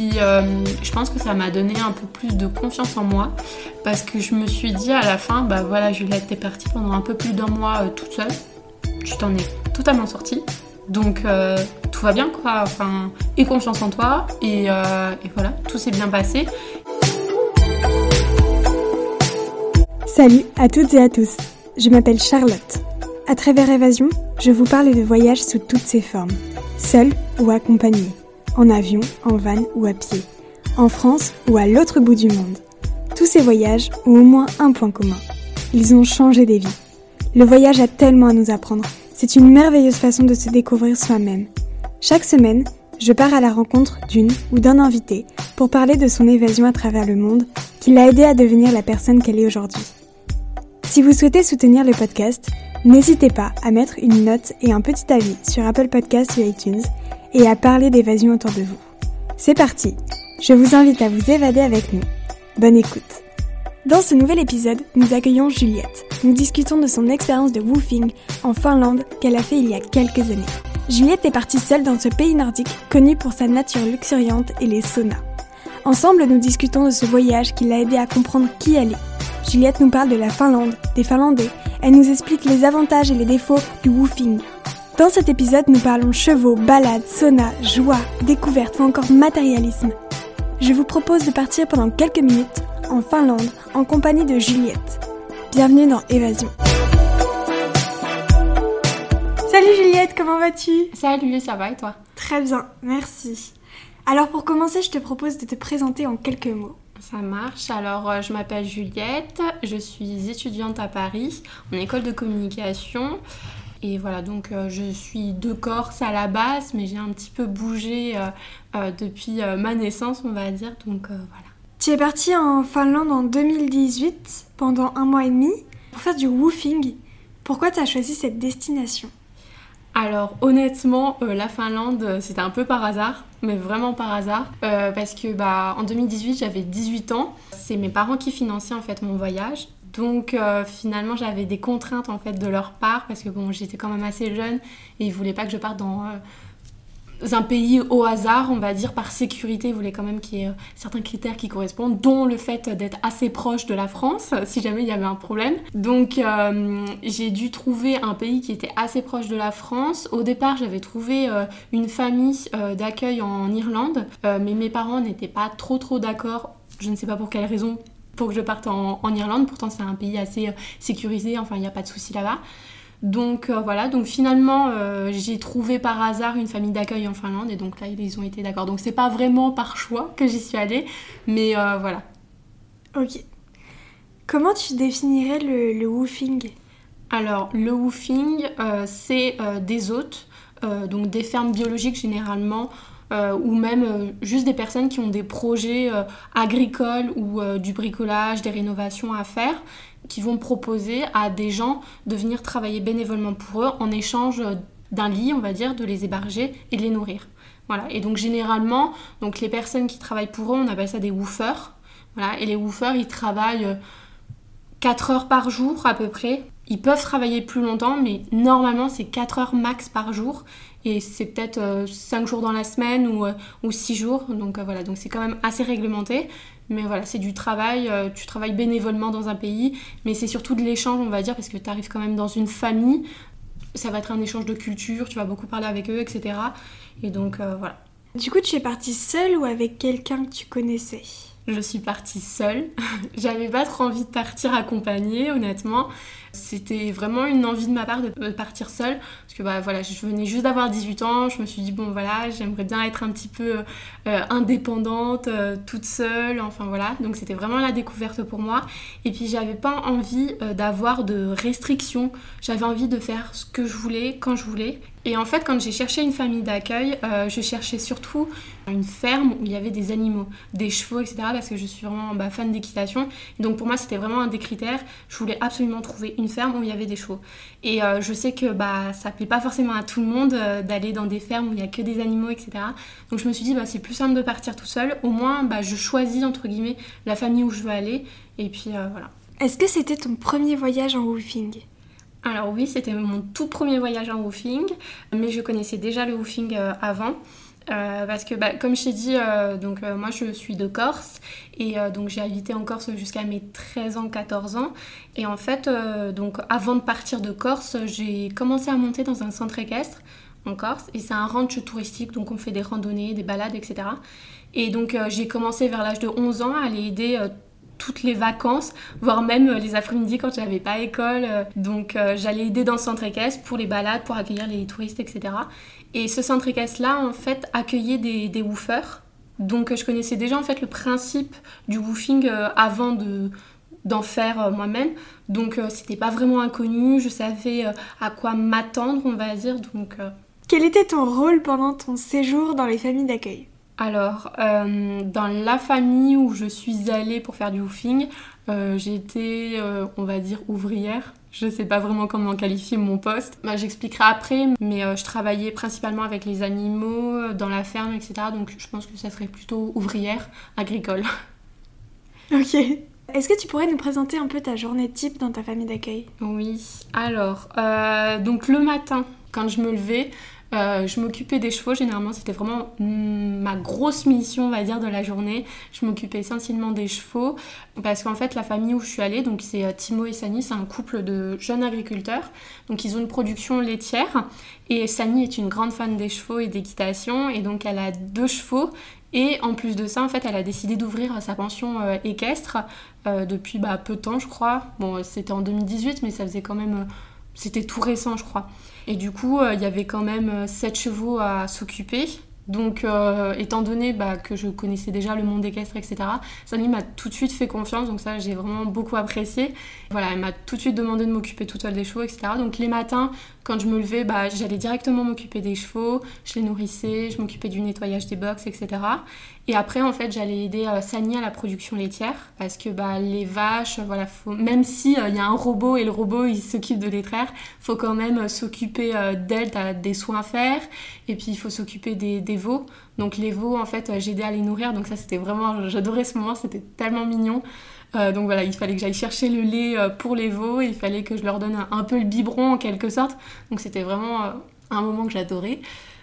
puis je pense que ça m'a donné un peu plus de confiance en moi parce que je me suis dit à la fin, bah voilà, Juliette, t'es partie pendant un peu plus d'un mois toute seule. Tu t'en es totalement sortie. Donc tout va bien quoi, enfin, aie confiance en toi et, et voilà, tout s'est bien passé. Salut à toutes et à tous, je m'appelle Charlotte. À travers Évasion, je vous parle de voyages sous toutes ses formes, seul ou accompagné, en avion, en van ou à pied, en France ou à l'autre bout du monde. Tous ces voyages ont au moins un point commun. Ils ont changé des vies. Le voyage a tellement à nous apprendre. C'est une merveilleuse façon de se découvrir soi-même. Chaque semaine, je pars à la rencontre d'une ou d'un invité pour parler de son évasion à travers le monde qui l'a aidé à devenir la personne qu'elle est aujourd'hui. Si vous souhaitez soutenir le podcast, n'hésitez pas à mettre une note et un petit avis sur Apple Podcasts ou iTunes et à parler d'évasion autour de vous. C'est parti Je vous invite à vous évader avec nous. Bonne écoute Dans ce nouvel épisode, nous accueillons Juliette. Nous discutons de son expérience de woofing en Finlande qu'elle a fait il y a quelques années. Juliette est partie seule dans ce pays nordique connu pour sa nature luxuriante et les saunas. Ensemble, nous discutons de ce voyage qui l'a aidé à comprendre qui elle est Juliette nous parle de la Finlande, des Finlandais. Elle nous explique les avantages et les défauts du woofing. Dans cet épisode, nous parlons chevaux, balades, sauna, joie, découverte ou encore matérialisme. Je vous propose de partir pendant quelques minutes en Finlande en compagnie de Juliette. Bienvenue dans Évasion. Salut Juliette, comment vas-tu? Salut, ça va et toi? Très bien, merci. Alors pour commencer, je te propose de te présenter en quelques mots. Ça marche. Alors, euh, je m'appelle Juliette, je suis étudiante à Paris, en école de communication. Et voilà, donc euh, je suis de Corse à la base, mais j'ai un petit peu bougé euh, depuis ma naissance, on va dire. Donc voilà. Tu es partie en Finlande en 2018 pendant un mois et demi pour faire du woofing. Pourquoi tu as choisi cette destination? Alors honnêtement, euh, la Finlande, euh, c'était un peu par hasard, mais vraiment par hasard, euh, parce que bah, en 2018, j'avais 18 ans. C'est mes parents qui finançaient en fait mon voyage. Donc finalement, j'avais des contraintes en fait de leur part, parce que bon, j'étais quand même assez jeune et ils voulaient pas que je parte dans un pays au hasard, on va dire, par sécurité, il voulait quand même qu'il y ait euh, certains critères qui correspondent, dont le fait d'être assez proche de la France, si jamais il y avait un problème. Donc euh, j'ai dû trouver un pays qui était assez proche de la France. Au départ, j'avais trouvé euh, une famille d'accueil en Irlande, mais mes parents n'étaient pas trop trop d'accord, je ne sais pas pour quelle raison, pour que je parte en, en Irlande. Pourtant, c'est un pays assez sécurisé, enfin, il n'y a pas de souci là-bas. Donc euh, voilà, donc finalement euh, j'ai trouvé par hasard une famille d'accueil en Finlande et donc là ils ont été d'accord. Donc c'est pas vraiment par choix que j'y suis allée, mais euh, voilà. Ok. Comment tu définirais le, le woofing? Alors le woofing c'est des hôtes, donc des fermes biologiques généralement. Ou même juste des personnes qui ont des projets agricoles ou du bricolage, des rénovations à faire qui vont proposer à des gens de venir travailler bénévolement pour eux en échange d'un lit, on va dire, de les héberger et de les nourrir. Voilà. Et donc généralement, donc les personnes qui travaillent pour eux, on appelle ça des woofers. Voilà. Et les woofers, ils travaillent 4 heures par jour à peu près. Ils peuvent travailler plus longtemps, mais normalement c'est 4 heures max par jour. Et c'est peut-être 5 jours dans la semaine ou, ou 6 jours. Donc voilà, donc c'est quand même assez réglementé. Mais voilà, c'est du travail, euh, tu travailles bénévolement dans un pays, mais c'est surtout de l'échange, on va dire, parce que tu arrives quand même dans une famille. Ça va être un échange de culture, tu vas beaucoup parler avec eux, etc. Et donc euh, voilà. Du coup, tu es partie seule ou avec quelqu'un que tu connaissais? Je suis partie seule. J'avais pas trop envie de partir accompagnée, honnêtement. C'était vraiment une envie de ma part de partir seule. Parce que bah, voilà, je venais juste d'avoir 18 ans. Je me suis dit, bon voilà, j'aimerais bien être un petit peu euh, indépendante, euh, toute seule. Enfin voilà. Donc c'était vraiment la découverte pour moi. Et puis j'avais pas envie euh, d'avoir de restrictions. J'avais envie de faire ce que je voulais, quand je voulais. Et en fait, quand j'ai cherché une famille d'accueil, je cherchais surtout une ferme où il y avait des animaux, des chevaux, etc. Parce que je suis vraiment bah, fan d'équitation. Donc pour moi, c'était vraiment un des critères. Je voulais absolument trouver une ferme où il y avait des chevaux. Et euh, je sais que bah, ça plaît pas forcément à tout le monde euh, d'aller dans des fermes où il y a que des animaux, etc. Donc je me suis dit, bah, c'est plus simple de partir tout seul. Au moins, bah, je choisis, entre guillemets, la famille où je veux aller. Et puis euh, voilà. Est-ce que c'était ton premier voyage en woofing alors oui, c'était mon tout premier voyage en woofing, mais je connaissais déjà le woofing avant. parce que bah, comme je t'ai dit, donc moi je suis de Corse et donc j'ai habité en Corse jusqu'à mes 13 ans, 14 ans. Et en fait, donc avant de partir de Corse, j'ai commencé à monter dans un centre équestre en Corse et c'est un ranch touristique, donc on fait des randonnées, des balades, etc. Et donc j'ai commencé vers l'âge de 11 ans à aller aider toutes les vacances, voire même euh, les après-midi quand j'avais pas école. Euh, donc euh, j'allais aider dans le centre équestre pour les balades, pour accueillir les touristes, etc. Et ce centre équestre-là, en fait, accueillait des, des woofers. Donc je connaissais déjà en fait le principe du woofing avant de d'en faire moi-même. Donc c'était pas vraiment inconnu, je savais à quoi m'attendre, on va dire. Donc quel était ton rôle pendant ton séjour dans les familles d'accueil? Alors, euh, dans la famille où je suis allée pour faire du woofing, euh, j'étais, euh, on va dire, ouvrière. Je ne sais pas vraiment comment qualifier mon poste. Bah, J'expliquerai après, mais je travaillais principalement avec les animaux, dans la ferme, etc. Donc je pense que ça serait plutôt ouvrière agricole. Ok. Est-ce que tu pourrais nous présenter un peu ta journée type dans ta famille d'accueil? Oui. Alors, donc le matin, quand je me levais, euh, je m'occupais des chevaux, généralement c'était vraiment ma grosse mission, on va dire, de la journée. Je m'occupais essentiellement des chevaux parce qu'en fait la famille où je suis allée, donc c'est euh, Timo et Sani, c'est un couple de jeunes agriculteurs. Donc ils ont une production laitière et Sani est une grande fan des chevaux et d'équitation et donc elle a deux chevaux et en plus de ça, en fait, elle a décidé d'ouvrir sa pension euh, équestre depuis bah, peu de temps, je crois. Bon, c'était en 2018, mais ça faisait quand même... c'était tout récent, je crois. Et du coup, euh, il y avait quand même 7 euh, chevaux à s'occuper. Donc, euh, étant donné bah, que je connaissais déjà le monde équestre, etc., Samy m'a tout de suite fait confiance, donc ça, j'ai vraiment beaucoup apprécié. Voilà, elle m'a tout de suite demandé de m'occuper toute seule des chevaux, etc. Donc, les matins, quand je me levais, bah, j'allais directement m'occuper des chevaux, je les nourrissais, je m'occupais du nettoyage des box, etc. Et après, en fait, j'allais aider euh, Sani à la production laitière parce que bah, les vaches, voilà, faut... même si il y a un robot et le robot il s'occupe de les traire, faut quand même s'occuper d'elles, t'as des soins à faire et puis il faut s'occuper des, veaux. Donc les veaux, en fait, j'aidais à les nourrir, donc ça c'était vraiment, j'adorais ce moment, c'était tellement mignon. Euh, donc voilà, il fallait que j'aille chercher le lait euh, pour les veaux, il fallait que je leur donne un, peu le biberon en quelque sorte. Donc c'était vraiment euh, un moment que j'adorais.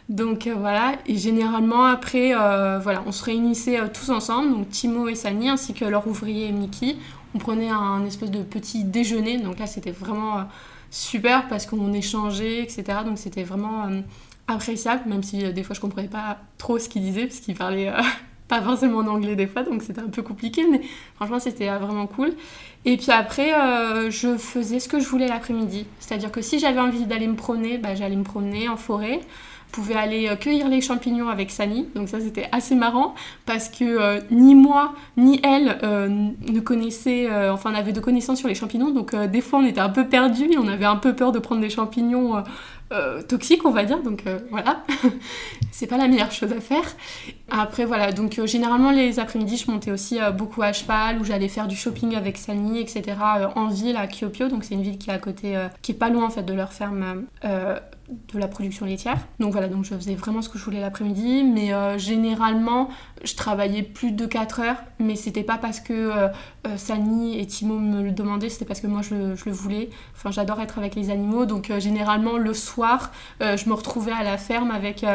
Donc voilà, et généralement après, voilà, on se réunissait tous ensemble, donc Timo et Sani, ainsi que leur ouvrier Mickey. On prenait un espèce de petit déjeuner, donc là c'était vraiment super parce qu'on échangeait, etc. Donc c'était vraiment appréciable, même si des fois je comprenais pas trop ce qu'il disait, parce qu'il parlait pas forcément en anglais des fois, donc c'était un peu compliqué, mais franchement c'était vraiment cool. Et puis après, euh, je faisais ce que je voulais l'après-midi. C'est-à-dire que si j'avais envie d'aller me promener, bah, j'allais me promener en forêt. Je pouvais aller euh, cueillir les champignons avec Sani, donc ça c'était assez marrant parce que euh, ni moi ni elle ne connaissaient, enfin on de connaissances sur les champignons, donc des fois on était un peu perdus on avait un peu peur de prendre des champignons euh, toxique, on va dire. Donc euh, voilà, c'est pas la meilleure chose à faire. Après voilà, donc euh, généralement les après-midi, je montais aussi beaucoup à cheval, où j'allais faire du shopping avec Sani, etc. en ville à Kyopio, donc c'est une ville qui est à côté, qui est pas loin en fait de leur ferme de la production laitière. Donc voilà, donc je faisais vraiment ce que je voulais l'après-midi, mais euh, généralement je travaillais plus de 4 heures, mais c'était pas parce que euh, euh, Sani et Timo me le demandaient, c'était parce que moi je, le voulais. Enfin, j'adore être avec les animaux, donc généralement le soir, je me retrouvais à la ferme avec,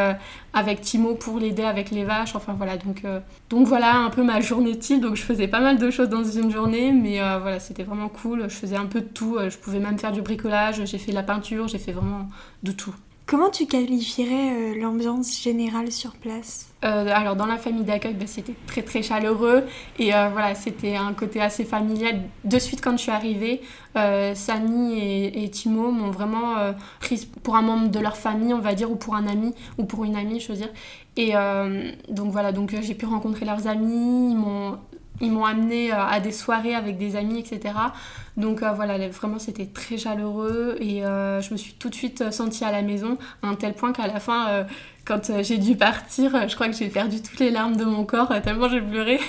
avec Timo pour l'aider avec les vaches. Enfin voilà, donc, donc voilà un peu ma journée type. Donc je faisais pas mal de choses dans une journée, mais voilà, c'était vraiment cool. Je faisais un peu de tout, je pouvais même faire du bricolage, j'ai fait la peinture, j'ai fait vraiment de tout. Comment tu qualifierais euh, l'ambiance générale sur place? Euh, alors dans la famille d'accueil, ben, c'était très très chaleureux et euh, voilà, c'était un côté assez familial. De suite quand je suis arrivée, Sani et, Timo m'ont vraiment prise pour un membre de leur famille, on va dire, ou pour un ami, ou pour une amie, je veux dire. Et donc voilà, donc j'ai pu rencontrer leurs amis, ils m'ont ils m'ont amené à des soirées avec des amis, etc. Donc euh, voilà, vraiment c'était très chaleureux et euh, je me suis tout de suite sentie à la maison à un tel point qu'à la fin, euh, quand j'ai dû partir, je crois que j'ai perdu toutes les larmes de mon corps tellement j'ai pleuré.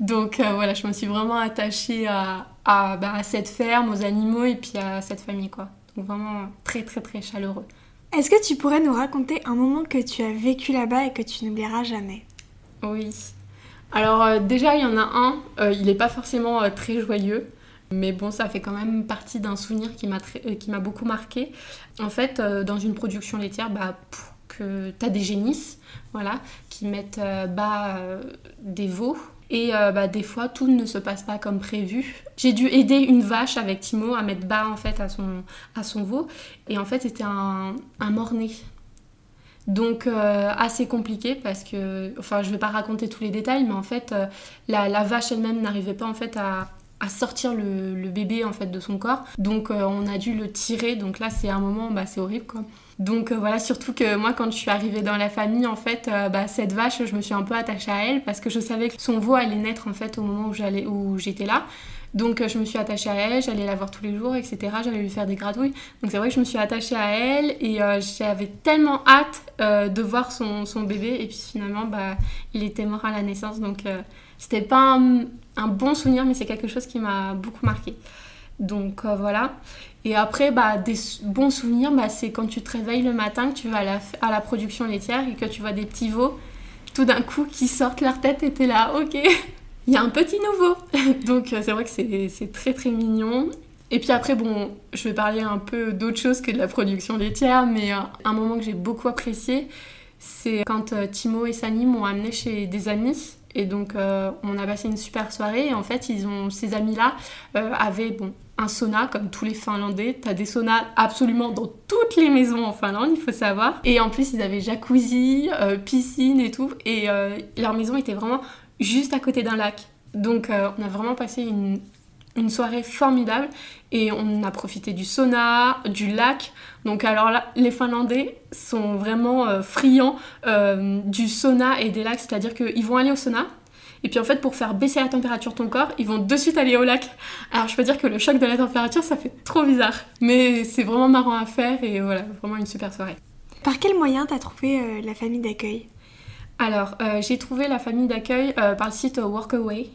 Donc voilà, je me suis vraiment attachée à, bah, à, cette ferme, aux animaux et puis à cette famille quoi. Donc vraiment très très très chaleureux. Est-ce que tu pourrais nous raconter un moment que tu as vécu là-bas et que tu n'oublieras jamais? Oui. Alors déjà il y en a un, il n'est pas forcément très joyeux. Mais bon, ça fait quand même partie d'un souvenir qui m'a, euh, beaucoup marqué. En fait, euh, dans une production laitière, bah, que tu as des génisses, voilà, qui mettent bas des veaux. Et bah, des fois, tout ne se passe pas comme prévu. J'ai dû aider une vache avec Timo à mettre bas en fait à son, à son veau. Et en fait, c'était un, un mort-né. Donc euh, assez compliqué parce que, enfin je vais pas raconter tous les détails, mais en fait euh, la, vache elle-même n'arrivait pas en fait à, sortir le, bébé en fait de son corps. Donc euh, on a dû le tirer. Donc là c'est un moment, bah, c'est horrible quoi. Donc voilà, surtout que moi quand je suis arrivée dans la famille, en fait, bah, cette vache, je me suis un peu attachée à elle parce que je savais que son veau allait naître en fait au moment où j'étais là. Donc euh, je me suis attachée à elle, j'allais la voir tous les jours, etc. J'allais lui faire des gratouilles. Donc c'est vrai que je me suis attachée à elle et euh, j'avais tellement hâte euh, de voir son, bébé. Et puis finalement, bah, il était mort à la naissance. Donc c'était pas un, bon souvenir, mais c'est quelque chose qui m'a beaucoup marqué. Donc voilà. Et après, bah, des bons souvenirs, bah, c'est quand tu te réveilles le matin, que tu vas à la, à la production laitière et que tu vois des petits veaux tout d'un coup qui sortent leur tête et t'es là, ok, il y a un petit nouveau. Donc euh, c'est vrai que c'est très très mignon. Et puis après, bon, je vais parler un peu d'autre chose que de la production laitière, mais euh, un moment que j'ai beaucoup apprécié, c'est quand euh, Timo et Sani m'ont amené chez des amis. Et donc, on a passé une super soirée. Et en fait, ils ont, ces amis-là avaient bon, un sauna, comme tous les Finlandais. T'as des saunas absolument dans toutes les maisons en Finlande, il faut savoir. Et en plus, ils avaient jacuzzi, piscine et tout. Et leur maison était vraiment juste à côté d'un lac. Donc euh, on a vraiment passé une, soirée formidable et on a profité du sauna, du lac. Donc alors là, les Finlandais sont vraiment euh, friands euh, du sauna et des lacs, c'est-à-dire qu'ils vont aller au sauna. Et puis en fait, pour faire baisser la température de ton corps, ils vont de suite aller au lac. Alors je peux dire que le choc de la température, ça fait trop bizarre. Mais c'est vraiment marrant à faire et voilà, vraiment une super soirée. Par quel moyen t'as trouvé la famille d'accueil? Alors, euh, j'ai trouvé la famille d'accueil euh, par le site Workaway.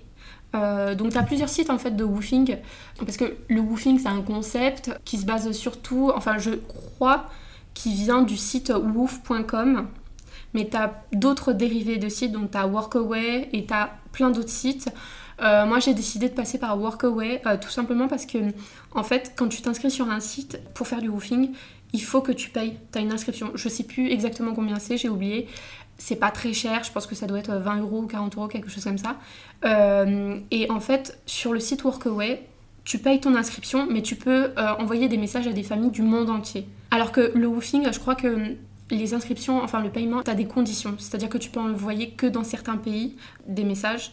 Euh, donc, tu as plusieurs sites en fait de woofing. Parce que le woofing, c'est un concept qui se base surtout, enfin, je crois, qui vient du site woof.com. Mais tu as d'autres dérivés de sites, donc tu as Workaway et tu as plein d'autres sites. moi, j'ai décidé de passer par Workaway tout simplement parce que, en fait, quand tu t'inscris sur un site pour faire du woofing, il faut que tu payes. Tu as une inscription. Je sais plus exactement combien c'est, j'ai oublié c'est pas très cher, je pense que ça doit être 20 euros ou 40 euros, quelque chose comme ça. Euh, et en fait, sur le site Workaway, tu payes ton inscription, mais tu peux euh, envoyer des messages à des familles du monde entier. Alors que le woofing, je crois que les inscriptions, enfin le paiement, tu as des conditions. C'est-à-dire que tu peux envoyer que dans certains pays des messages.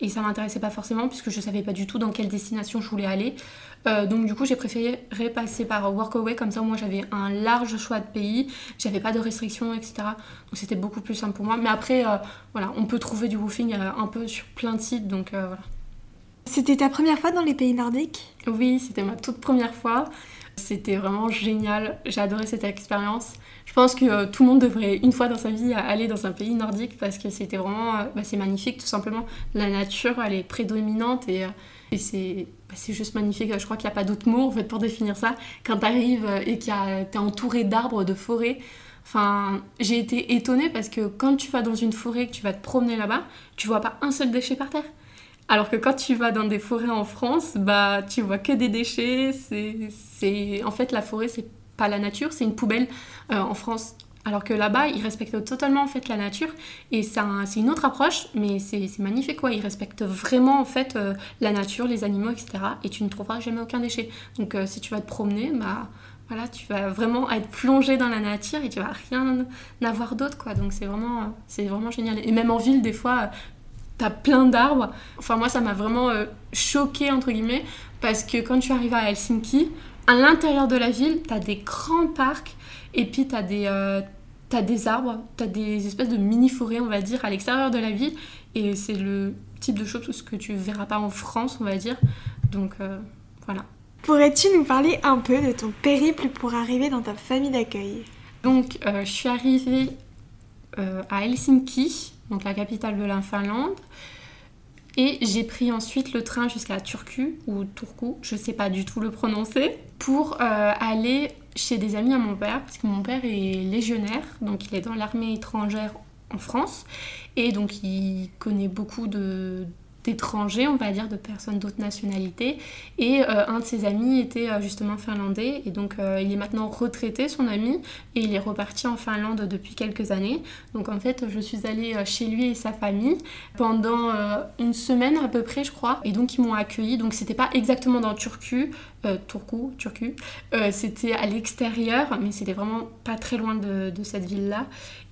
Et ça m'intéressait pas forcément, puisque je savais pas du tout dans quelle destination je voulais aller. Euh, donc du coup j'ai préféré repasser par Workaway comme ça moi j'avais un large choix de pays, j'avais pas de restrictions etc. Donc c'était beaucoup plus simple pour moi. Mais après euh, voilà on peut trouver du woofing euh, un peu sur plein de sites donc voilà. C'était ta première fois dans les pays nordiques? Oui c'était ma toute première fois. C'était vraiment génial, j'ai adoré cette expérience. Je pense que tout le monde devrait une fois dans sa vie aller dans un pays nordique parce que c'était vraiment, bah, c'est magnifique tout simplement. La nature elle est prédominante et et bah, c'est juste magnifique. Je crois qu'il n'y a pas d'autre mot en fait pour définir ça. Quand tu arrives et que tu es entouré d'arbres, de forêts, Enfin, j'ai été étonnée parce que quand tu vas dans une forêt, que tu vas te promener là-bas, tu vois pas un seul déchet par terre. Alors que quand tu vas dans des forêts en France, bah tu vois que des déchets. C'est, en fait la forêt c'est pas la nature, c'est une poubelle. Euh, en France, alors que là-bas, ils respectent totalement en fait la nature et c'est une autre approche, mais c'est magnifique quoi. Ils respectent vraiment en fait euh, la nature, les animaux, etc. Et tu ne trouveras jamais aucun déchet. Donc euh, si tu vas te promener, bah voilà, tu vas vraiment être plongé dans la nature et tu vas rien avoir d'autre quoi. Donc c'est vraiment, c'est vraiment génial. Et même en ville, des fois, tu as plein d'arbres. Enfin moi, ça m'a vraiment choqué entre guillemets parce que quand tu arrives à Helsinki, à l'intérieur de la ville, tu as des grands parcs et puis tu as des t'as des arbres, t'as des espèces de mini-forêts, on va dire, à l'extérieur de la ville. Et c'est le type de choses que tu verras pas en France, on va dire. Donc euh, voilà. Pourrais-tu nous parler un peu de ton périple pour arriver dans ta famille d'accueil? Donc, euh, je suis arrivée euh, à Helsinki, donc la capitale de la Finlande. Et j'ai pris ensuite le train jusqu'à Turku, ou Turku, je sais pas du tout le prononcer, pour aller chez des amis à mon père, parce que mon père est légionnaire, donc il est dans l'armée étrangère en France, et donc il connaît beaucoup de, d'étrangers, on va dire, de personnes d'autres nationalités. Et euh, un de ses amis était euh, justement finlandais. Et donc, euh, il est maintenant retraité, son ami, et il est reparti en Finlande depuis quelques années. Donc, en fait, je suis allée chez lui et sa famille pendant une semaine à peu près, je crois. Et donc, ils m'ont accueilli. Donc, c'était pas exactement dans Turku, Turku, Turku. c'était à l'extérieur, mais c'était vraiment pas très loin de, de cette ville-là.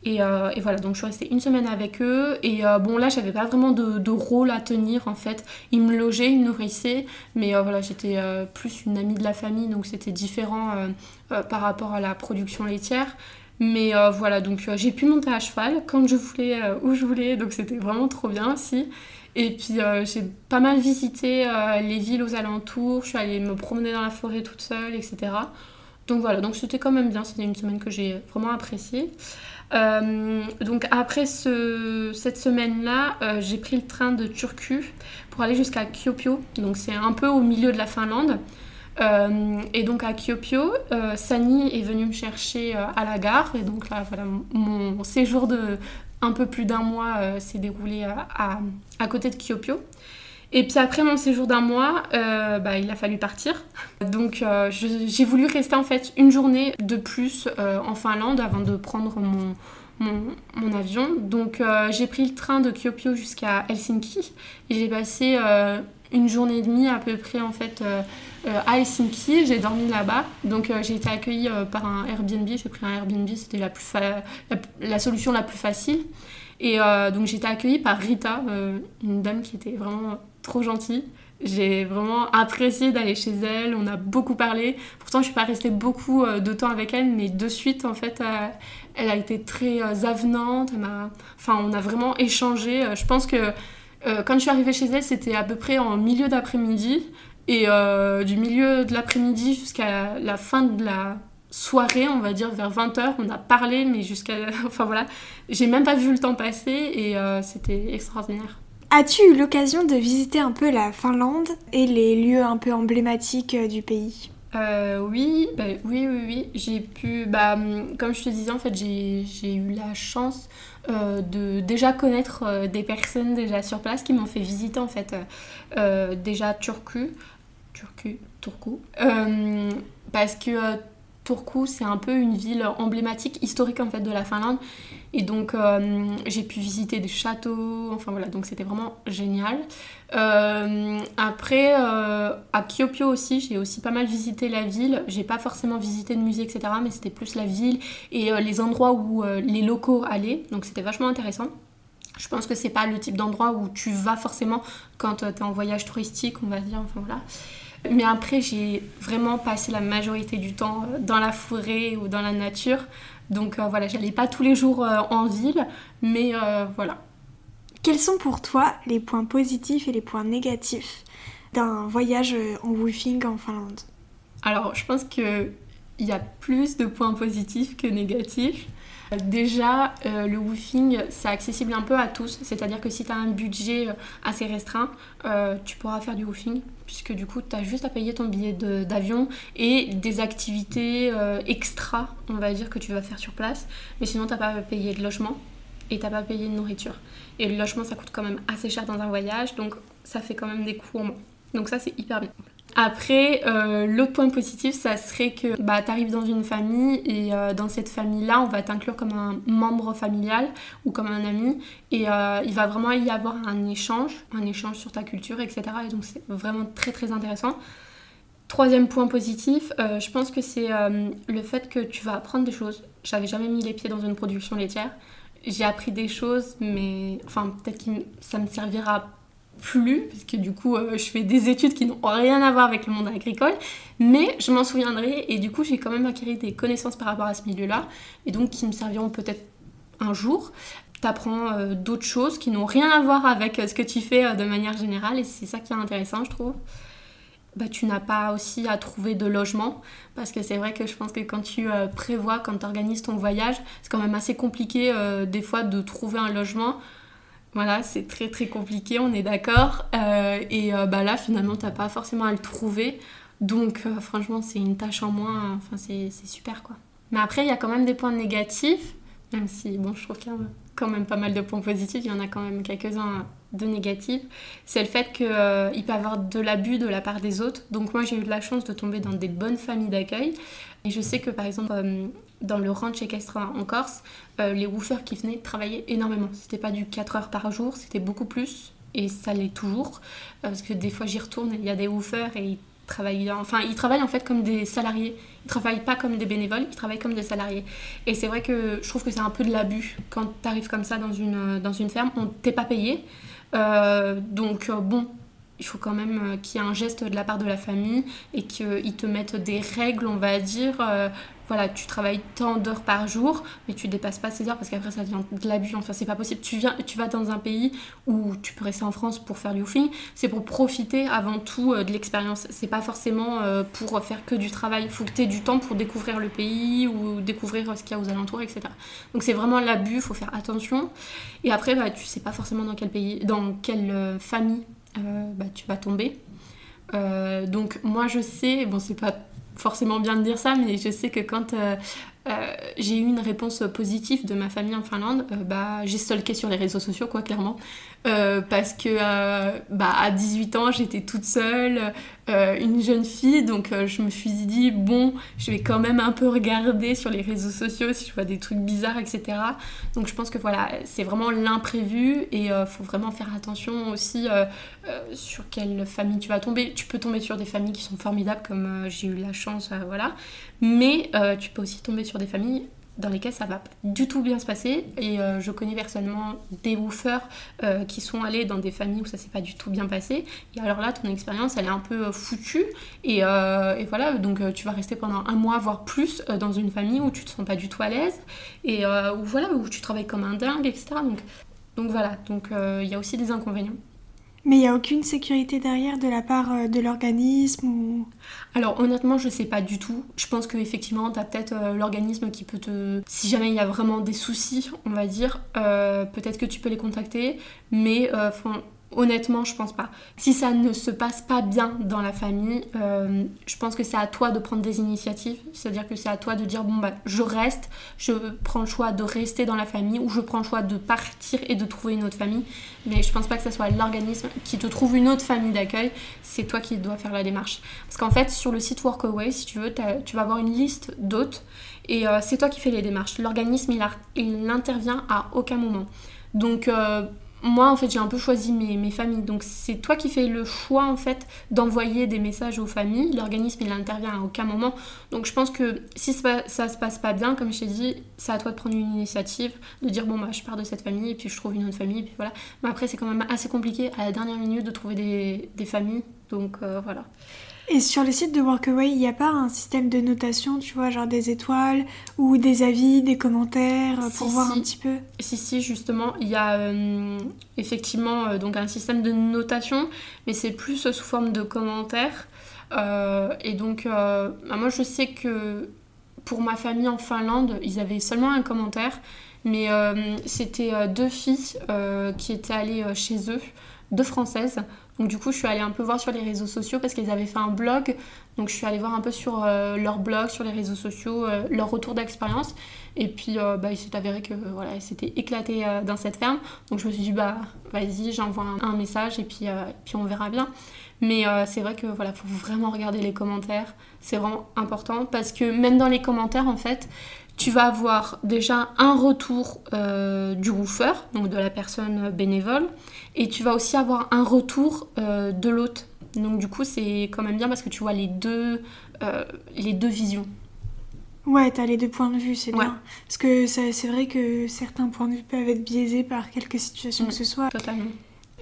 Euh, et, voilà, donc je suis restée une semaine avec eux. Et euh, bon, là, j'avais pas vraiment de, rôle à tenir en fait. Ils me logeaient, ils me nourrissaient. Mais euh, voilà, j'étais plus une amie de la famille, donc c'était différent par rapport à la production laitière. Mais voilà, donc j'ai pu monter à cheval quand je voulais, où je voulais. Donc c'était vraiment trop bien aussi. Et puis j'ai pas mal visité les villes aux alentours. Je suis allée me promener dans la forêt toute seule, etc. Donc voilà, donc c'était quand même bien. C'était une semaine que j'ai vraiment appréciée. Euh, donc après cette semaine-là, euh, j'ai pris le train de Turku pour aller jusqu'à Kyopio. Donc c'est un peu au milieu de la Finlande. Euh, et donc à Kyopio, Sani est venu me chercher à la gare. Et donc là, voilà, mon séjour de un peu plus d'un mois s'est déroulé à, à, côté de Kyopio. Et puis après mon séjour d'un mois, bah, il a fallu partir. Donc j'ai voulu rester en fait une journée de plus en Finlande avant de prendre mon, mon, avion. Donc euh, j'ai pris le train de Kyopio jusqu'à Helsinki et j'ai passé euh, une journée et demie à peu près en fait euh, à Helsinki. J'ai dormi là-bas. Donc j'ai été accueillie par un Airbnb. J'ai pris un Airbnb, c'était la, la, solution la plus facile. Et donc j'ai été accueillie par Rita, une dame qui était vraiment trop gentille. J'ai vraiment apprécié d'aller chez elle, on a beaucoup parlé. Pourtant, je suis pas restée beaucoup de temps avec elle, mais de suite, en fait, elle a été très euh, avenante. On a vraiment échangé. Euh, je pense que euh, quand je suis arrivée chez elle, c'était à peu près en milieu d'après-midi. Et du milieu de l'après-midi jusqu'à la fin de la soirée, on va dire vers 20h, on a parlé, mais jusqu'à. Enfin voilà, j'ai même pas vu le temps passer et c'était extraordinaire. As-tu eu l'occasion de visiter un peu la Finlande et les lieux un peu emblématiques du pays? Euh, oui, bah, oui, oui, oui. J'ai pu, bah, hum, comme je te disais, en fait, j'ai eu la chance euh, de déjà connaître euh, des personnes déjà sur place qui m'ont fait visiter, en fait, déjà Turku, Turku, Turku, parce que Turku, c'est un peu une ville emblématique, historique, en fait, de la Finlande. Et donc, euh, j'ai pu visiter des châteaux, enfin voilà, donc c'était vraiment génial. Euh, après, euh, à Kyopio aussi, j'ai aussi pas mal visité la ville. J'ai pas forcément visité de musée, etc., mais c'était plus la ville et les endroits où les locaux allaient, donc c'était vachement intéressant. Je pense que c'est pas le type d'endroit où tu vas forcément quand tu es en voyage touristique, on va dire, enfin voilà. Mais après, j'ai vraiment passé la majorité du temps dans la forêt ou dans la nature. Donc euh, voilà, j'allais pas tous les jours euh, en ville, mais euh, voilà. Quels sont pour toi les points positifs et les points négatifs d'un voyage en woofing en Finlande? Alors, je pense qu'il y a plus de points positifs que négatifs. Déjà, le woofing, c'est accessible un peu à tous. C'est-à-dire que si tu as un budget assez restreint, tu pourras faire du woofing puisque du coup, tu as juste à payer ton billet d'avion et des activités euh, extra, on va dire, que tu vas faire sur place. Mais sinon, tu pas à payer de logement et tu pas à payer de nourriture. Et le logement, ça coûte quand même assez cher dans un voyage, donc ça fait quand même des coûts en moins. Donc ça, c'est hyper bien. Après, euh, l'autre point positif, ça serait que bah, tu arrives dans une famille et euh, dans cette famille-là, on va t'inclure comme un membre familial ou comme un ami et euh, il va vraiment y avoir un échange, un échange sur ta culture, etc. Et donc c'est vraiment très très intéressant. Troisième point positif, je pense que c'est le fait que tu vas apprendre des choses. J'avais jamais mis les pieds dans une production laitière. J'ai appris des choses, mais enfin peut-être que ça me servira plus, puisque du coup euh, je fais des études qui n'ont rien à voir avec le monde agricole, mais je m'en souviendrai et du coup j'ai quand même acquis des connaissances par rapport à ce milieu-là, et donc qui me serviront peut-être un jour. T'apprends euh, d'autres choses qui n'ont rien à voir avec euh, ce que tu fais de manière générale, et c'est ça qui est intéressant je trouve. Bah, tu n'as pas aussi à trouver de logement, parce que c'est vrai que je pense que quand tu prévois, quand tu organises ton voyage, c'est quand même assez compliqué des fois de trouver un logement voilà, c'est très très compliqué, on est d'accord. Euh, et euh, bah là, finalement, t'as pas forcément à le trouver. Donc, euh, franchement, c'est une tâche en moins. Enfin, c'est super quoi. Mais après, il y a quand même des points négatifs. Même si, bon, je trouve qu'il y a quand même pas mal de points positifs, il y en a quand même quelques-uns de négatifs. C'est le fait qu'il peut y avoir de l'abus de la part des autres. Donc moi, j'ai eu de la chance de tomber dans des bonnes familles d'accueil. Et je sais que par exemple, dans le ranch équestre en Corse, euh, les woofers qui venaient travaillaient énormément. C'était pas du 4 heures par jour, c'était beaucoup plus. Et ça l'est toujours. parce que des fois, j'y retourne, il y a des woofers et ils travaillent, enfin, ils travaillent en fait comme des salariés. Ils travaillent pas comme des bénévoles, ils travaillent comme des salariés. Et c'est vrai que je trouve que c'est un peu de l'abus quand tu arrives comme ça dans une, dans une ferme. On t'est pas payé. Euh, donc euh, bon, il faut quand même euh, qu'il y ait un geste de la part de la famille et qu'ils te mettent des règles, on va dire. Voilà, tu travailles tant d'heures par jour, mais tu dépasses pas ces heures parce qu'après ça devient de l'abus. Enfin, c'est pas possible. Tu, viens, tu vas dans un pays où tu peux rester en France pour faire du woofing, c'est pour profiter avant tout de l'expérience. C'est pas forcément pour faire que du travail. Il faut que tu aies du temps pour découvrir le pays ou découvrir ce qu'il y a aux alentours, etc. Donc c'est vraiment l'abus, il faut faire attention. Et après, bah, tu sais pas forcément dans quel pays, dans quelle famille euh, bah, tu vas tomber. Euh, donc moi je sais, bon c'est pas forcément bien de dire ça, mais je sais que quand euh, j'ai eu une réponse positive de ma famille en Finlande, bah, j'ai stalké sur les réseaux sociaux, quoi, clairement. Parce que bah, à 18 ans, j'étais toute seule, euh, une jeune fille, donc euh, je me suis dit, bon, je vais quand même un peu regarder sur les réseaux sociaux si je vois des trucs bizarres, etc. Donc je pense que voilà, c'est vraiment l'imprévu et il euh, faut vraiment faire attention aussi sur quelle famille tu vas tomber. Tu peux tomber sur des familles qui sont formidables, comme j'ai eu la chance, voilà, mais tu peux aussi tomber sur des familles dans lesquels ça va du tout bien se passer. Et euh, je connais personnellement des woofers euh, qui sont allés dans des familles où ça s'est pas du tout bien passé. Et alors là, ton expérience, elle est un peu euh, foutue. Et, et voilà, donc tu vas rester pendant un mois, voire plus, dans une famille où tu te sens pas du tout à l'aise. Et où, voilà, où tu travailles comme un dingue, etc. Donc, donc voilà, donc il y a aussi des inconvénients. Mais il n'y a aucune sécurité derrière de la part euh, de l'organisme ou... Alors honnêtement, je sais pas du tout. Je pense qu'effectivement, tu as peut-être euh, l'organisme qui peut te... Si jamais il y a vraiment des soucis, on va dire, euh, peut-être que tu peux les contacter. Mais Honnêtement, je pense pas. Si ça ne se passe pas bien dans la famille, euh, je pense que c'est à toi de prendre des initiatives. C'est-à-dire que c'est à toi de dire bon bah je reste, je prends le choix de rester dans la famille ou je prends le choix de partir et de trouver une autre famille. Mais je pense pas que ce soit l'organisme qui te trouve une autre famille d'accueil. C'est toi qui dois faire la démarche. Parce qu'en fait, sur le site Workaway, si tu veux, tu vas avoir une liste d'hôtes et euh, c'est toi qui fais les démarches. L'organisme, il, n'intervient à aucun moment. Donc euh, moi, en fait, j'ai un peu choisi mes, familles. Donc, c'est toi qui fais le choix, en fait, d'envoyer des messages aux familles. L'organisme, il intervient à aucun moment. Donc, je pense que si ça, ça se passe pas bien, comme je t'ai dit, c'est à toi de prendre une initiative, de dire, bon, bah, je pars de cette famille, et puis je trouve une autre famille, et puis voilà. Mais après, c'est quand même assez compliqué à la dernière minute de trouver des, familles. Donc, euh, voilà. Et sur le site de Workaway, il n'y a pas un système de notation, tu vois, genre des étoiles ou des avis, des commentaires pour voir un petit peu? Si, si, justement, il y a euh, effectivement euh, donc un système de notation, mais c'est plus sous forme de commentaires. Euh, et donc, bah, moi, je sais que pour ma famille en Finlande, ils avaient seulement un commentaire, mais c'était deux filles qui étaient allées chez eux, deux françaises. Donc du coup, je suis allée un peu voir sur les réseaux sociaux parce qu'ils avaient fait un blog. Donc je suis allée voir un peu sur euh, leur blog, sur les réseaux sociaux, euh, leur retour d'expérience. Et puis euh, bah, il s'est avéré que voilà, c'était éclaté dans cette ferme. Donc je me suis dit bah vas-y, j'envoie un, message et puis, puis on verra bien. Mais c'est vrai que voilà, faut vraiment regarder les commentaires. C'est vraiment important parce que même dans les commentaires en fait, tu vas avoir déjà un retour du woofer, donc de la personne bénévole, et tu vas aussi avoir un retour euh, de l'hôte. Donc du coup, c'est quand même bien parce que tu vois les deux, euh, les deux visions. Ouais, t'as les deux points de vue, c'est bien. Parce que c'est vrai que certains points de vue peuvent être biaisés par quelques situations que mm, ce soit. Totalement.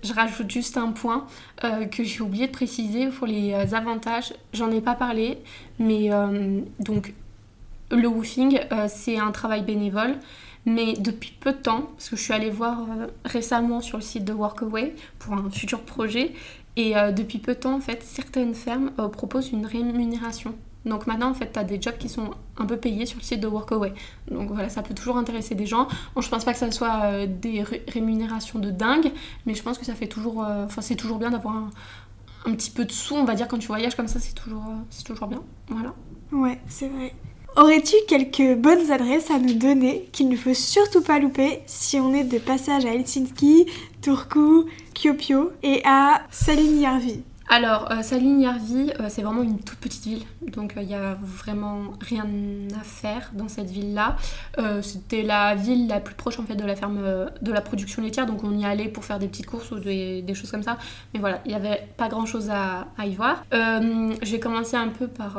Je rajoute juste un point euh, que j'ai oublié de préciser pour les avantages. J'en ai pas parlé, mais donc le woofing, c'est un travail bénévole. Mais depuis peu de temps, parce que je suis allée voir euh, récemment sur le site de Workaway pour un futur projet, et euh, depuis peu de temps, en fait, certaines fermes euh, proposent une rémunération. Donc maintenant, en fait, tu as des jobs qui sont un peu payés sur le site de Workaway. Donc voilà, ça peut toujours intéresser des gens. Bon, je pense pas que ça soit des rémunérations de dingue, mais je pense que ça fait toujours... Enfin, c'est toujours bien d'avoir un, petit peu de sous, on va dire, quand tu voyages comme ça, c'est toujours, toujours bien. Voilà. Ouais, c'est vrai. Aurais-tu quelques bonnes adresses à nous donner qu'il ne faut surtout pas louper si on est de passage à Helsinki, Turku, Kyopio et à Salinjärvi alors, euh, Salinjärvi, euh, c'est vraiment une toute petite ville, donc il euh, n'y a vraiment rien à faire dans cette ville-là. C'était la ville la plus proche en fait de la ferme de la production laitière, donc on y allait pour faire des petites courses ou des, choses comme ça. Mais voilà, il n'y avait pas grand-chose à, à, y voir. J'ai commencé un peu par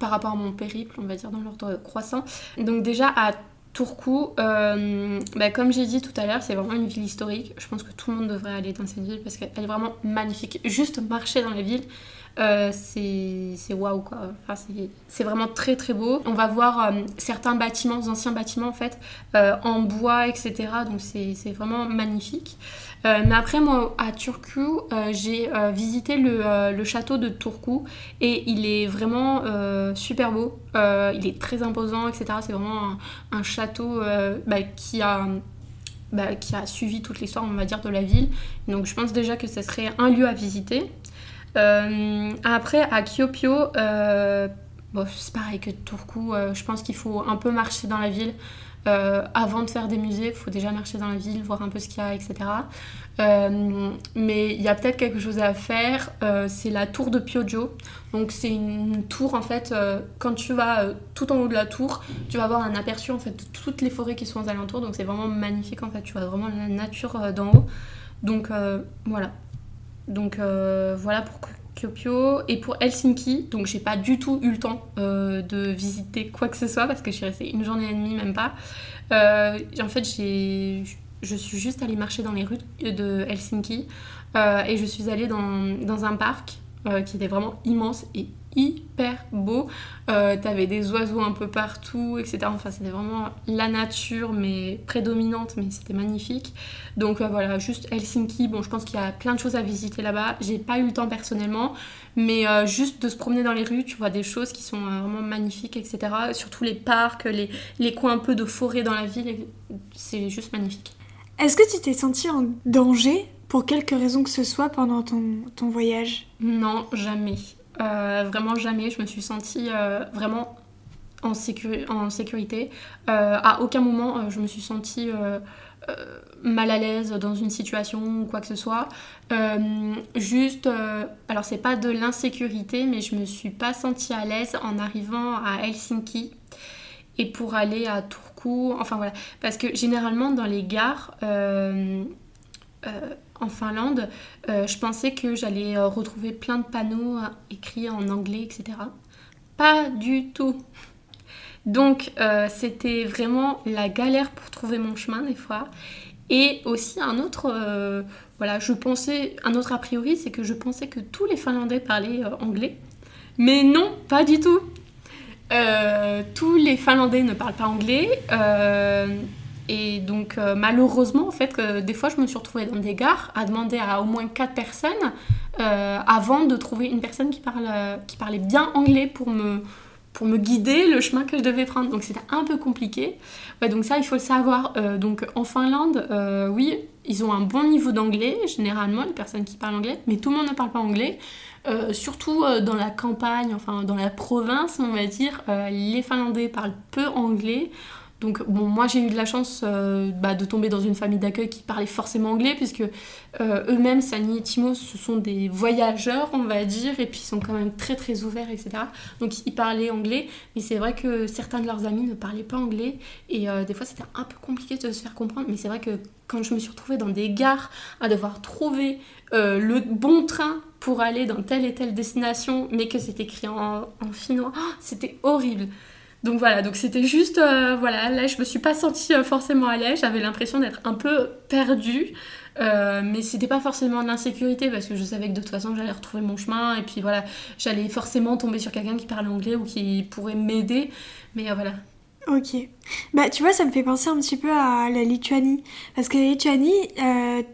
par rapport à mon périple, on va dire dans l'ordre croissant. Donc déjà à Turku, euh, bah, comme j'ai dit tout à l'heure, c'est vraiment une ville historique. Je pense que tout le monde devrait aller dans cette ville parce qu'elle est vraiment magnifique. Juste marcher dans la ville, euh, c'est waouh quoi. C'est vraiment très très beau. On va voir euh, certains bâtiments, anciens bâtiments en fait, en bois, etc. Donc c'est vraiment magnifique. Euh, mais après, moi, à Turku, euh, j'ai euh, visité le, château de Turku et il est vraiment super beau. il est très imposant, etc. C'est vraiment un, château bah, qui a... Bah, qui a suivi toute l'histoire, on va dire, de la ville. Donc je pense déjà que ce serait un lieu à visiter. après, à Kyopio, c'est pareil que Turku, je pense qu'il faut un peu marcher dans la ville. Euh, avant de faire des musées, il faut déjà marcher dans la ville, voir un peu ce qu'il y a, etc. Euh, mais il y a peut-être quelque chose à faire, euh, c'est la tour de Piojo. Donc c'est une tour en fait, quand tu vas tout en haut de la tour, tu vas avoir un aperçu en fait de toutes les forêts qui sont aux alentours. Donc c'est vraiment magnifique en fait, tu vois vraiment la nature d'en haut. Donc voilà. Donc voilà pour Kyopio et pour Helsinki. Donc j'ai pas du tout eu le temps euh, de visiter quoi que ce soit parce que je suis restée une journée et demie, même pas. Euh, en fait, je suis juste allée marcher dans les rues de Helsinki euh, et je suis allée dans un parc qui était vraiment immense et hyper beau. Euh, T'avais des oiseaux un peu partout, etc. Enfin, c'était vraiment la nature, mais prédominante, mais c'était magnifique. Donc euh, voilà, juste Helsinki. Bon, je pense qu'il y a plein de choses à visiter là-bas. J'ai pas eu le temps personnellement, mais euh, juste de se promener dans les rues, tu vois des choses qui sont euh, vraiment magnifiques, etc. Surtout les parcs, les, les coins un peu de forêt dans la ville, c'est juste magnifique. Est-ce que tu t'es senti en danger pour quelque raison que ce soit pendant ton, ton voyage Non, jamais. Euh, vraiment jamais. Je me suis sentie euh, vraiment en, sécurité. Euh, à aucun moment je me suis sentie mal à l'aise dans une situation ou quoi que ce soit. juste, alors c'est pas de l'insécurité, mais je me suis pas sentie à l'aise en arrivant à Helsinki et pour aller à Turku. Enfin voilà, parce que généralement dans les gares en Finlande, euh, je pensais que j'allais euh, retrouver plein de panneaux euh, écrits en anglais, etc. Pas du tout. Donc c'était vraiment la galère pour trouver mon chemin des fois. Et aussi un autre, voilà, je pensais, un autre a priori, c'est que je pensais que tous les Finlandais parlaient anglais. Mais non, pas du tout. tous les Finlandais ne parlent pas anglais. Et donc, euh, malheureusement, en fait, des fois, je me suis retrouvée dans des gares à demander à au moins quatre personnes euh, avant de trouver une personne qui, parle, qui parlait bien anglais pour me, pour me guider le chemin que je devais prendre. Donc, c'était un peu compliqué. Donc ça, il faut le savoir. Euh, donc, en Finlande, oui, ils ont un bon niveau d'anglais, généralement, les personnes qui parlent anglais, mais tout le monde ne parle pas anglais. surtout dans la campagne, enfin dans la province, on va dire, les Finlandais parlent peu anglais. Donc bon, moi j'ai eu de la chance euh, bah, de tomber dans une famille d'accueil qui parlait forcément anglais, puisque euh, eux-mêmes, Sani et Timo, ce sont des voyageurs, on va dire, et puis ils sont quand même très très ouverts, etc. Donc ils parlaient anglais, mais c'est vrai que certains de leurs amis ne parlaient pas anglais, et euh, des fois c'était un peu compliqué de se faire comprendre, mais c'est vrai que quand je me suis retrouvée dans des gares à devoir trouver le bon train pour aller dans telle et telle destination, mais que c'était écrit en, finnois, oh, c'était horrible. Donc voilà, donc c'était juste, euh, voilà, là je me suis pas sentie euh, forcément à l'aise, j'avais l'impression d'être un peu perdue, euh, mais c'était pas forcément de l'insécurité parce que je savais que de toute façon j'allais retrouver mon chemin et puis voilà, j'allais forcément tomber sur quelqu'un qui parle anglais ou qui pourrait m'aider, mais voilà. Ok. Bah tu vois, ça me fait penser un petit peu à la Lituanie. Parce que la Lituanie,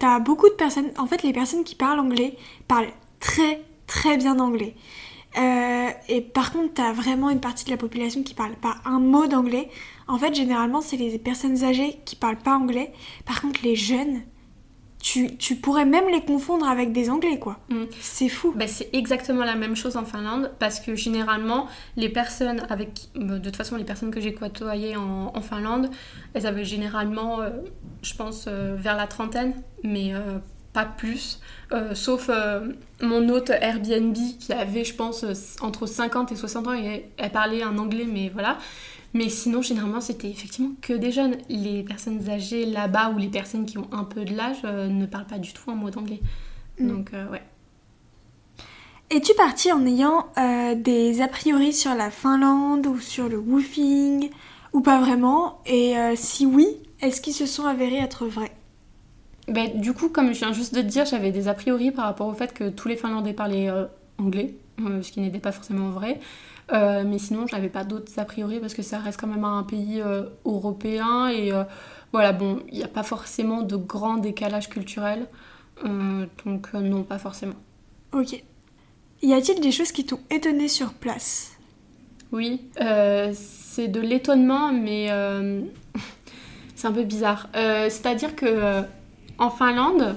t'as beaucoup de personnes, en fait les personnes qui parlent anglais parlent très très bien anglais. Euh, et par contre, t'as vraiment une partie de la population qui parle pas un mot d'anglais. En fait, généralement, c'est les personnes âgées qui parlent pas anglais. Par contre, les jeunes, tu, tu pourrais même les confondre avec des Anglais, quoi. Mm. C'est fou. Bah, c'est exactement la même chose en Finlande parce que généralement, les personnes avec. bah, De toute façon, les personnes que j'ai côtoyées en, en Finlande, elles avaient généralement, euh, je pense, euh, vers la trentaine, mais euh, pas plus. Euh, sauf euh, mon hôte Airbnb qui avait, je pense, euh, entre 50 et 60 ans et elle parlait un anglais, mais voilà. Mais sinon, généralement, c'était effectivement que des jeunes. Les personnes âgées là-bas ou les personnes qui ont un peu de l'âge euh, ne parlent pas du tout un mot d'anglais. Mm. Donc, ouais. Es-tu parti en ayant des a priori sur la Finlande ou sur le woofing ou pas vraiment? Et si oui, est-ce qu'ils se sont avérés être vrais? Ben, du coup, comme je viens juste de te dire, j'avais des a priori par rapport au fait que tous les Finlandais parlaient euh, anglais, euh, ce qui n'était pas forcément vrai. Euh, mais sinon, j'avais pas d'autres a priori parce que ça reste quand même un pays européen et voilà, bon, il n'y a pas forcément de grand décalage culturel. Donc, non, pas forcément. Ok. Y a-t-il des choses qui t'ont étonné sur place? Oui, c'est de l'étonnement, mais c'est un peu bizarre. C'est-à-dire que en Finlande,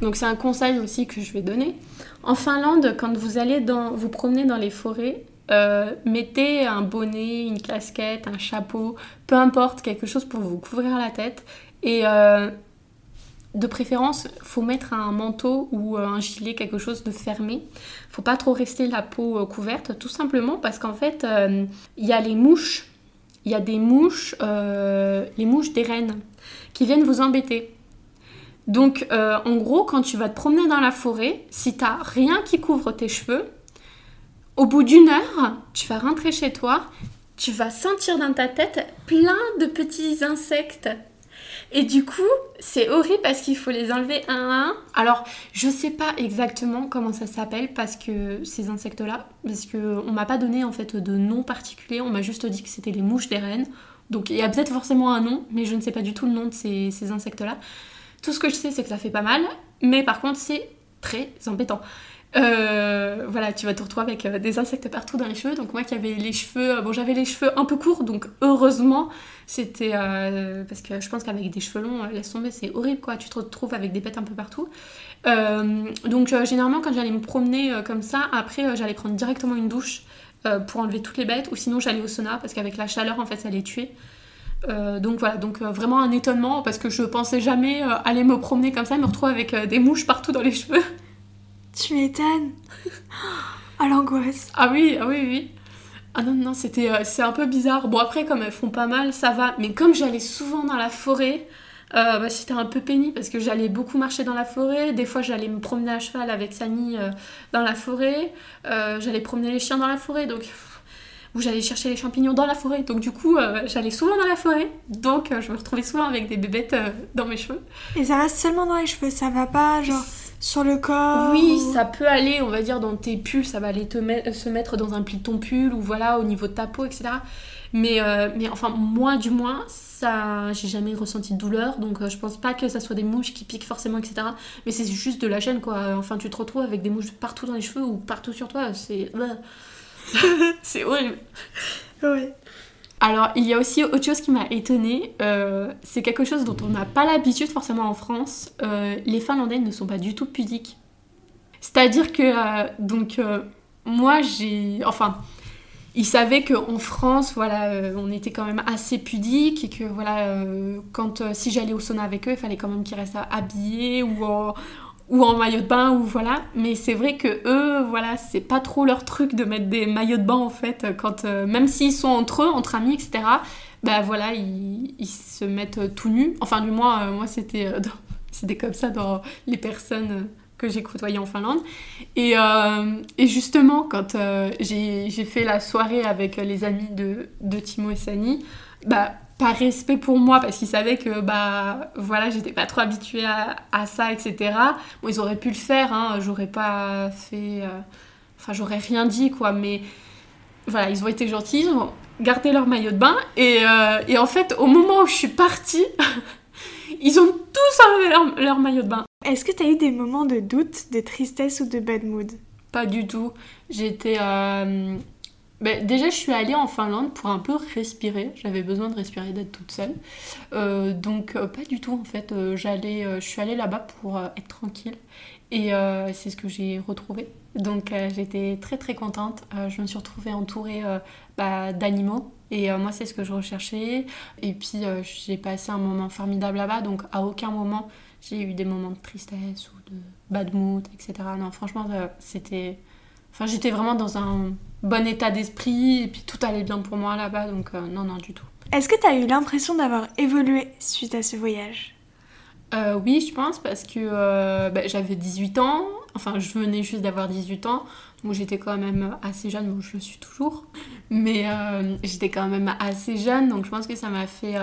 donc c'est un conseil aussi que je vais donner. En Finlande, quand vous allez dans, vous promener dans les forêts, euh, mettez un bonnet, une casquette, un chapeau, peu importe, quelque chose pour vous couvrir la tête. Et euh, de préférence, faut mettre un manteau ou euh, un gilet, quelque chose de fermé. Faut pas trop rester la peau couverte, tout simplement parce qu'en fait, il y a les mouches, il y a des mouches, les mouches des rennes, qui viennent vous embêter. Donc, euh, en gros, quand tu vas te promener dans la forêt, si t'as rien qui couvre tes cheveux, au bout d'une heure, tu vas rentrer chez toi, tu vas sentir dans ta tête plein de petits insectes. Et du coup, c'est horrible parce qu'il faut les enlever un à un. Alors, je sais pas exactement comment ça s'appelle parce que ces insectes-là, parce que on m'a pas donné en fait de nom particulier, on m'a juste dit que c'était les mouches des rennes. Donc il y a peut-être forcément un nom, mais je ne sais pas du tout le nom de ces insectes-là. Tout ce que je sais, c'est que ça fait pas mal, mais par contre, c'est très embêtant. Euh, voilà, tu vas te retrouver avec euh, des insectes partout dans les cheveux. Donc moi qui avais les cheveux, euh, bon j'avais les cheveux un peu courts, donc heureusement c'était parce que je pense qu'avec des cheveux longs, laisse tomber, c'est horrible quoi. Tu te retrouves avec des pètes un peu partout. Donc généralement quand j'allais me promener comme ça, après j'allais prendre directement une douche pour enlever toutes les bêtes, ou sinon j'allais au sauna parce qu'avec la chaleur en fait ça les tuait. Euh, donc voilà, donc euh, vraiment un étonnement parce que je pensais jamais euh, aller me promener comme ça, me retrouver avec des mouches partout dans les cheveux. Tu m'étonnes Ah l'angoisse Ah oui, ah oui, oui. Ah non, non, c'était, c'est un peu bizarre. Bon, après, comme elles font pas mal, ça va. Mais comme j'allais souvent dans la forêt, bah, c'était un peu pénible parce que j'allais beaucoup marcher dans la forêt. Des fois, j'allais me promener à cheval avec Sani dans la forêt. J'allais promener les chiens dans la forêt. Donc, ou j'allais chercher les champignons dans la forêt. Donc, du coup, euh, j'allais souvent dans la forêt. Donc, euh, je me retrouvais souvent avec des bébêtes euh, dans mes cheveux. Et ça reste seulement dans les cheveux, ça va pas genre sur le corps Oui, ou- ça peut aller, on va dire, dans tes pulls, ça va aller te met- se mettre dans un pli de ton pull ou voilà, au niveau de ta peau, etc. Mais, mais enfin, moi du moins, ça, j'ai jamais ressenti de douleur, donc je pense pas que ça soit des mouches qui piquent forcément, etc. Mais c'est juste de la gêne, quoi. Enfin, tu te retrouves avec des mouches partout dans les cheveux ou partout sur toi, c'est. c'est horrible. Ouais. Alors, il y a aussi autre chose qui m'a étonnée. euh, c'est quelque chose dont on n'a pas l'habitude forcément en France. Euh, les Finlandais ne sont pas du tout pudiques. C'est-à-dire que, euh, donc, moi, j'ai. Enfin, ils savaient qu'en France, voilà, on était quand même assez pudiques et que, voilà, quand si j'allais au sauna avec eux, il fallait quand même qu'ils restent habillés ou en, ou en maillot de bain ou voilà. Mais c'est vrai que eux, voilà, c'est pas trop leur truc de mettre des maillots de bain en fait, quand euh, même s'ils sont entre eux, entre amis, etc. Bah voilà, ils, se mettent euh, tout nus. Enfin, du moins, euh, moi c'était c'était comme ça dans les personnes que j'ai côtoyées en Finlande. Et, justement, quand j'ai fait la soirée avec les amis de, de Timo et Sani, bah, par respect pour moi, parce qu'ils savaient que bah, voilà, j'étais pas trop habituée à, à ça, etc. Bon, ils auraient pu le faire, hein, j'aurais pas fait. euh, Enfin, j'aurais rien dit, quoi, mais voilà, ils ont été gentils, ils ont gardé leur maillot de bain, et, euh, et en fait, au moment où je suis partie, ils ont tous enlevé leur, leur maillot de bain. Est-ce que t'as eu des moments de doute, de tristesse ou de bad mood? Pas du tout. J'étais. euh, ben, déjà, je suis allée en Finlande pour un peu respirer. J'avais besoin de respirer, d'être toute seule. Euh, donc, euh, pas du tout en fait. Euh, j'allais, je suis allée là-bas pour être tranquille. Et c'est ce que j'ai retrouvé. Donc, j'étais très très contente. je me suis retrouvée entourée bah, d'animaux. Et moi, c'est ce que je recherchais. Et puis, j'ai passé un moment formidable là-bas. Donc, à aucun moment, j'ai eu des moments de tristesse ou de bad mood, etc. Non, franchement, c'était. Enfin, j'étais vraiment dans un bon état d'esprit et puis tout allait bien pour moi là-bas, donc euh, non, non, du tout. Est-ce que tu as eu l'impression d'avoir évolué suite à ce voyage? Euh, Oui, je pense, parce que euh, bah, j'avais 18 ans, enfin je venais juste d'avoir 18 ans, donc j'étais quand même assez jeune, bon je le suis toujours, mais j'étais quand même assez jeune, donc je pense que ça m'a fait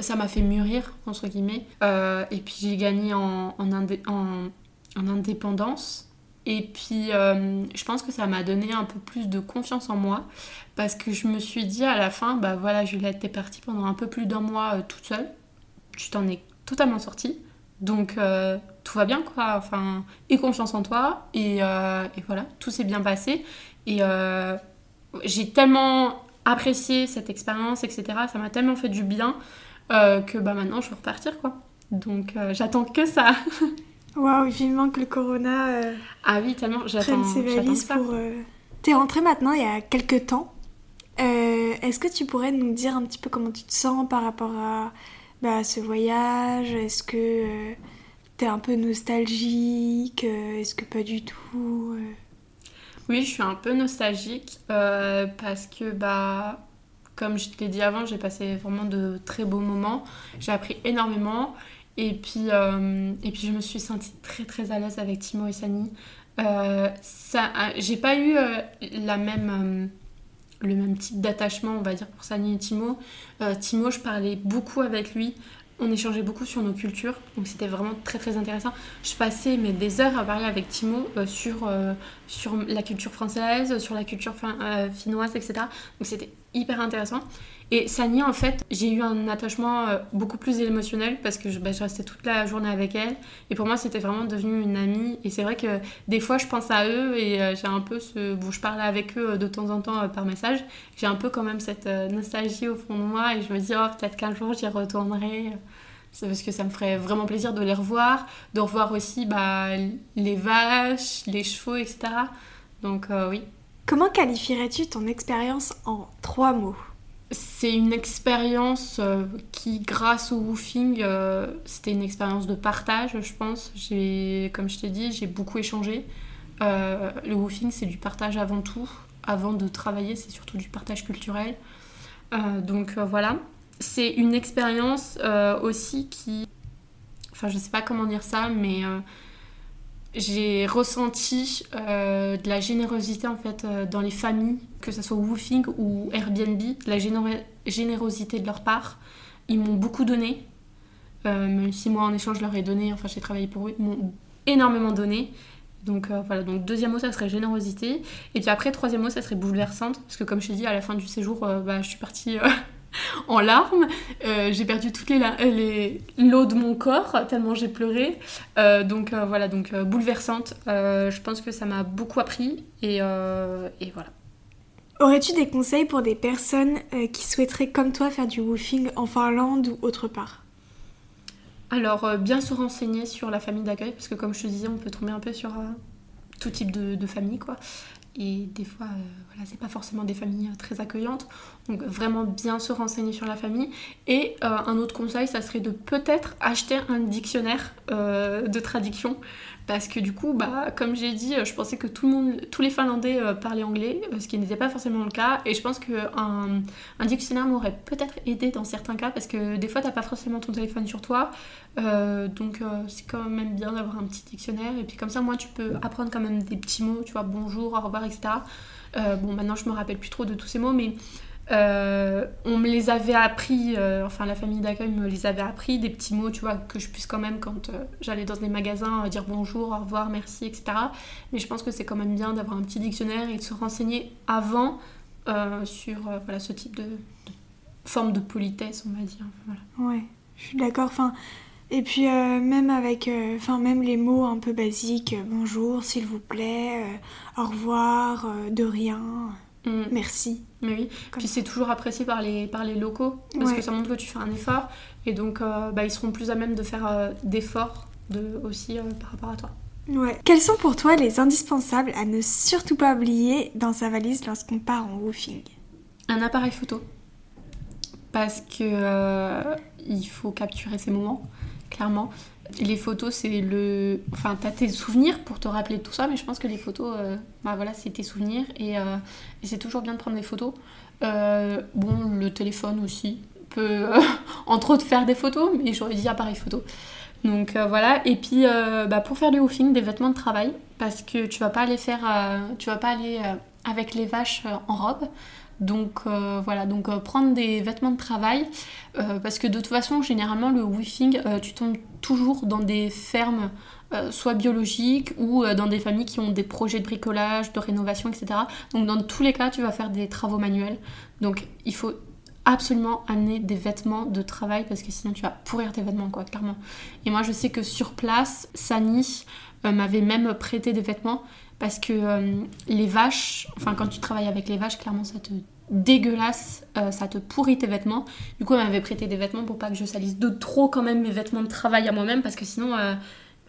ça m'a fait mûrir, entre guillemets. et puis j'ai gagné en, en, en, indépendance. Et puis, euh, je pense que ça m'a donné un peu plus de confiance en moi parce que je me suis dit à la fin, bah voilà, Juliette, t'es partie pendant un peu plus d'un mois euh, toute seule. Tu t'en es totalement sortie. Donc, euh, tout va bien, quoi. Enfin, et confiance en toi. Et, voilà, tout s'est bien passé. Et j'ai tellement apprécié cette expérience, etc. Ça m'a tellement fait du bien que bah maintenant, je veux repartir, quoi. Donc, j'attends que ça. Waouh, vivement que le corona euh, ah oui, tellement, j'attends ses valises pour... Euh... T'es rentrée maintenant il y a quelques temps. Euh, est-ce que tu pourrais nous dire un petit peu comment tu te sens par rapport à, bah, ce voyage? Est-ce que t'es un peu nostalgique Est-ce que pas du tout Oui, je suis un peu nostalgique parce que, bah, comme je t'ai dit avant, j'ai passé vraiment de très beaux moments. J'ai appris énormément. Et puis, euh, et puis je me suis sentie très très à l'aise avec Timo et Sani. Euh, j'ai pas eu euh, la même, le même type d'attachement, on va dire, pour Sani et Timo. Timo, je parlais beaucoup avec lui. On échangeait beaucoup sur nos cultures, donc c'était vraiment très très intéressant. Je passais mais, des heures à parler avec Timo sur, sur la culture française, sur la culture finnoise, etc. Donc c'était hyper intéressant. Et Sani, en fait, j'ai eu un attachement euh, beaucoup plus émotionnel parce que bah, je, restais toute la journée avec elle. Et pour moi, c'était vraiment devenu une amie. Et c'est vrai que des fois, je pense à eux et euh, j'ai un peu ce. Bon, je parle avec eux euh, de temps en temps par message. J'ai un peu quand même cette nostalgie au fond de moi et je me dis, oh, peut-être qu'un jour, j'y retournerai. C'est parce que ça me ferait vraiment plaisir de les revoir, de revoir aussi bah, les vaches, les chevaux, etc. Donc, oui. Comment qualifierais-tu ton expérience en trois mots? C'est une expérience euh, qui, grâce au woofing, euh, c'était une expérience de partage, je pense. Comme je t'ai dit, j'ai beaucoup échangé. Euh, le woofing, c'est du partage avant tout. Avant de travailler, c'est surtout du partage culturel. donc voilà. C'est une expérience aussi qui... Enfin, je sais pas comment dire ça, mais j'ai ressenti euh, de la générosité en fait euh, dans les familles, que ce soit Woofing ou Airbnb, la générosité de leur part. Ils m'ont beaucoup donné, euh, même si moi en échange je leur ai donné, enfin j'ai travaillé pour eux, ils m'ont énormément donné. Donc voilà, donc deuxième mot ça serait générosité. Et puis après, troisième mot ça serait bouleversante, parce que comme je t'ai dit, à la fin du séjour, bah, je suis partie en larmes. Euh, j'ai perdu toutes les, les l'eau de mon corps tellement j'ai pleuré. Euh, donc euh, voilà, donc bouleversante. je pense que ça m'a beaucoup appris et, et voilà. Aurais-tu des conseils pour des personnes qui souhaiteraient comme toi faire du woofing en Finlande ou autre part? Alors bien se renseigner sur la famille d'accueil parce que comme je te disais, on peut tomber un peu sur tout type de, de famille quoi et des fois, euh, voilà, c'est pas forcément des familles euh, très accueillantes. Donc vraiment bien se renseigner sur la famille. Et euh, un autre conseil, ça serait de peut-être acheter un dictionnaire de traduction parce que du coup, bah, comme j'ai dit, je pensais que tout le monde, tous les Finlandais euh, parlaient anglais, euh, ce qui n'était pas forcément le cas. Et je pense qu'un un dictionnaire m'aurait peut-être aidé dans certains cas, parce que des fois, t'as pas forcément ton téléphone sur toi. Euh, donc c'est quand même bien d'avoir un petit dictionnaire. Et puis comme ça, moi, tu peux apprendre quand même des petits mots, tu vois, bonjour, au revoir, etc. bon, maintenant, je me rappelle plus trop de tous ces mots, mais euh, on me les avait appris, euh, enfin la famille d'accueil me les avait appris, des petits mots, tu vois, que je puisse quand même quand euh, j'allais dans des magasins dire bonjour, au revoir, merci, etc. Mais je pense que c'est quand même bien d'avoir un petit dictionnaire et de se renseigner avant sur voilà, ce type de, forme de politesse, on va dire. Ouais, je suis d'accord. Enfin, Et puis même avec, enfin même les mots un peu basiques, bonjour, s'il vous plaît, au revoir, de rien, Mm. merci. Mais oui, Comme puis c'est toujours apprécié par les, par les locaux parce Ouais. que ça montre que tu fais un effort et donc euh, bah, ils seront plus à même de faire euh, d'efforts de, aussi euh, par rapport à toi. Ouais. Quels sont pour toi les indispensables à ne surtout pas oublier dans sa valise lorsqu'on part en woofing? Un appareil photo parce que il faut capturer ces moments, clairement. Les photos, c'est le. Enfin, t'as tes souvenirs pour te rappeler de tout ça, mais je pense que les photos, euh, bah voilà, c'est tes souvenirs et, euh, et c'est toujours bien de prendre des photos. Euh, bon, le téléphone aussi peut, entre autres, faire des photos, mais j'aurais dit appareil photo. Donc voilà, et puis bah, pour faire du woofing, des vêtements de travail, parce que tu vas pas aller faire, tu vas pas aller avec les vaches en robe. Donc euh, voilà, donc euh, prendre des vêtements de travail, euh, parce que de toute façon, généralement, le woofing, tu tombes toujours dans des fermes, soit biologiques ou dans des familles qui ont des projets de bricolage, de rénovation, etc. Donc dans tous les cas, tu vas faire des travaux manuels. Donc il faut absolument amener des vêtements de travail parce que sinon tu vas pourrir tes vêtements quoi clairement. Et moi je sais que sur place Sani euh, m'avait même prêté des vêtements parce que euh, les vaches enfin quand tu travailles avec les vaches clairement ça te dégueulasse euh, ça te pourrit tes vêtements. Du coup elle m'avait prêté des vêtements pour pas que je salisse de trop quand même mes vêtements de travail à moi-même parce que sinon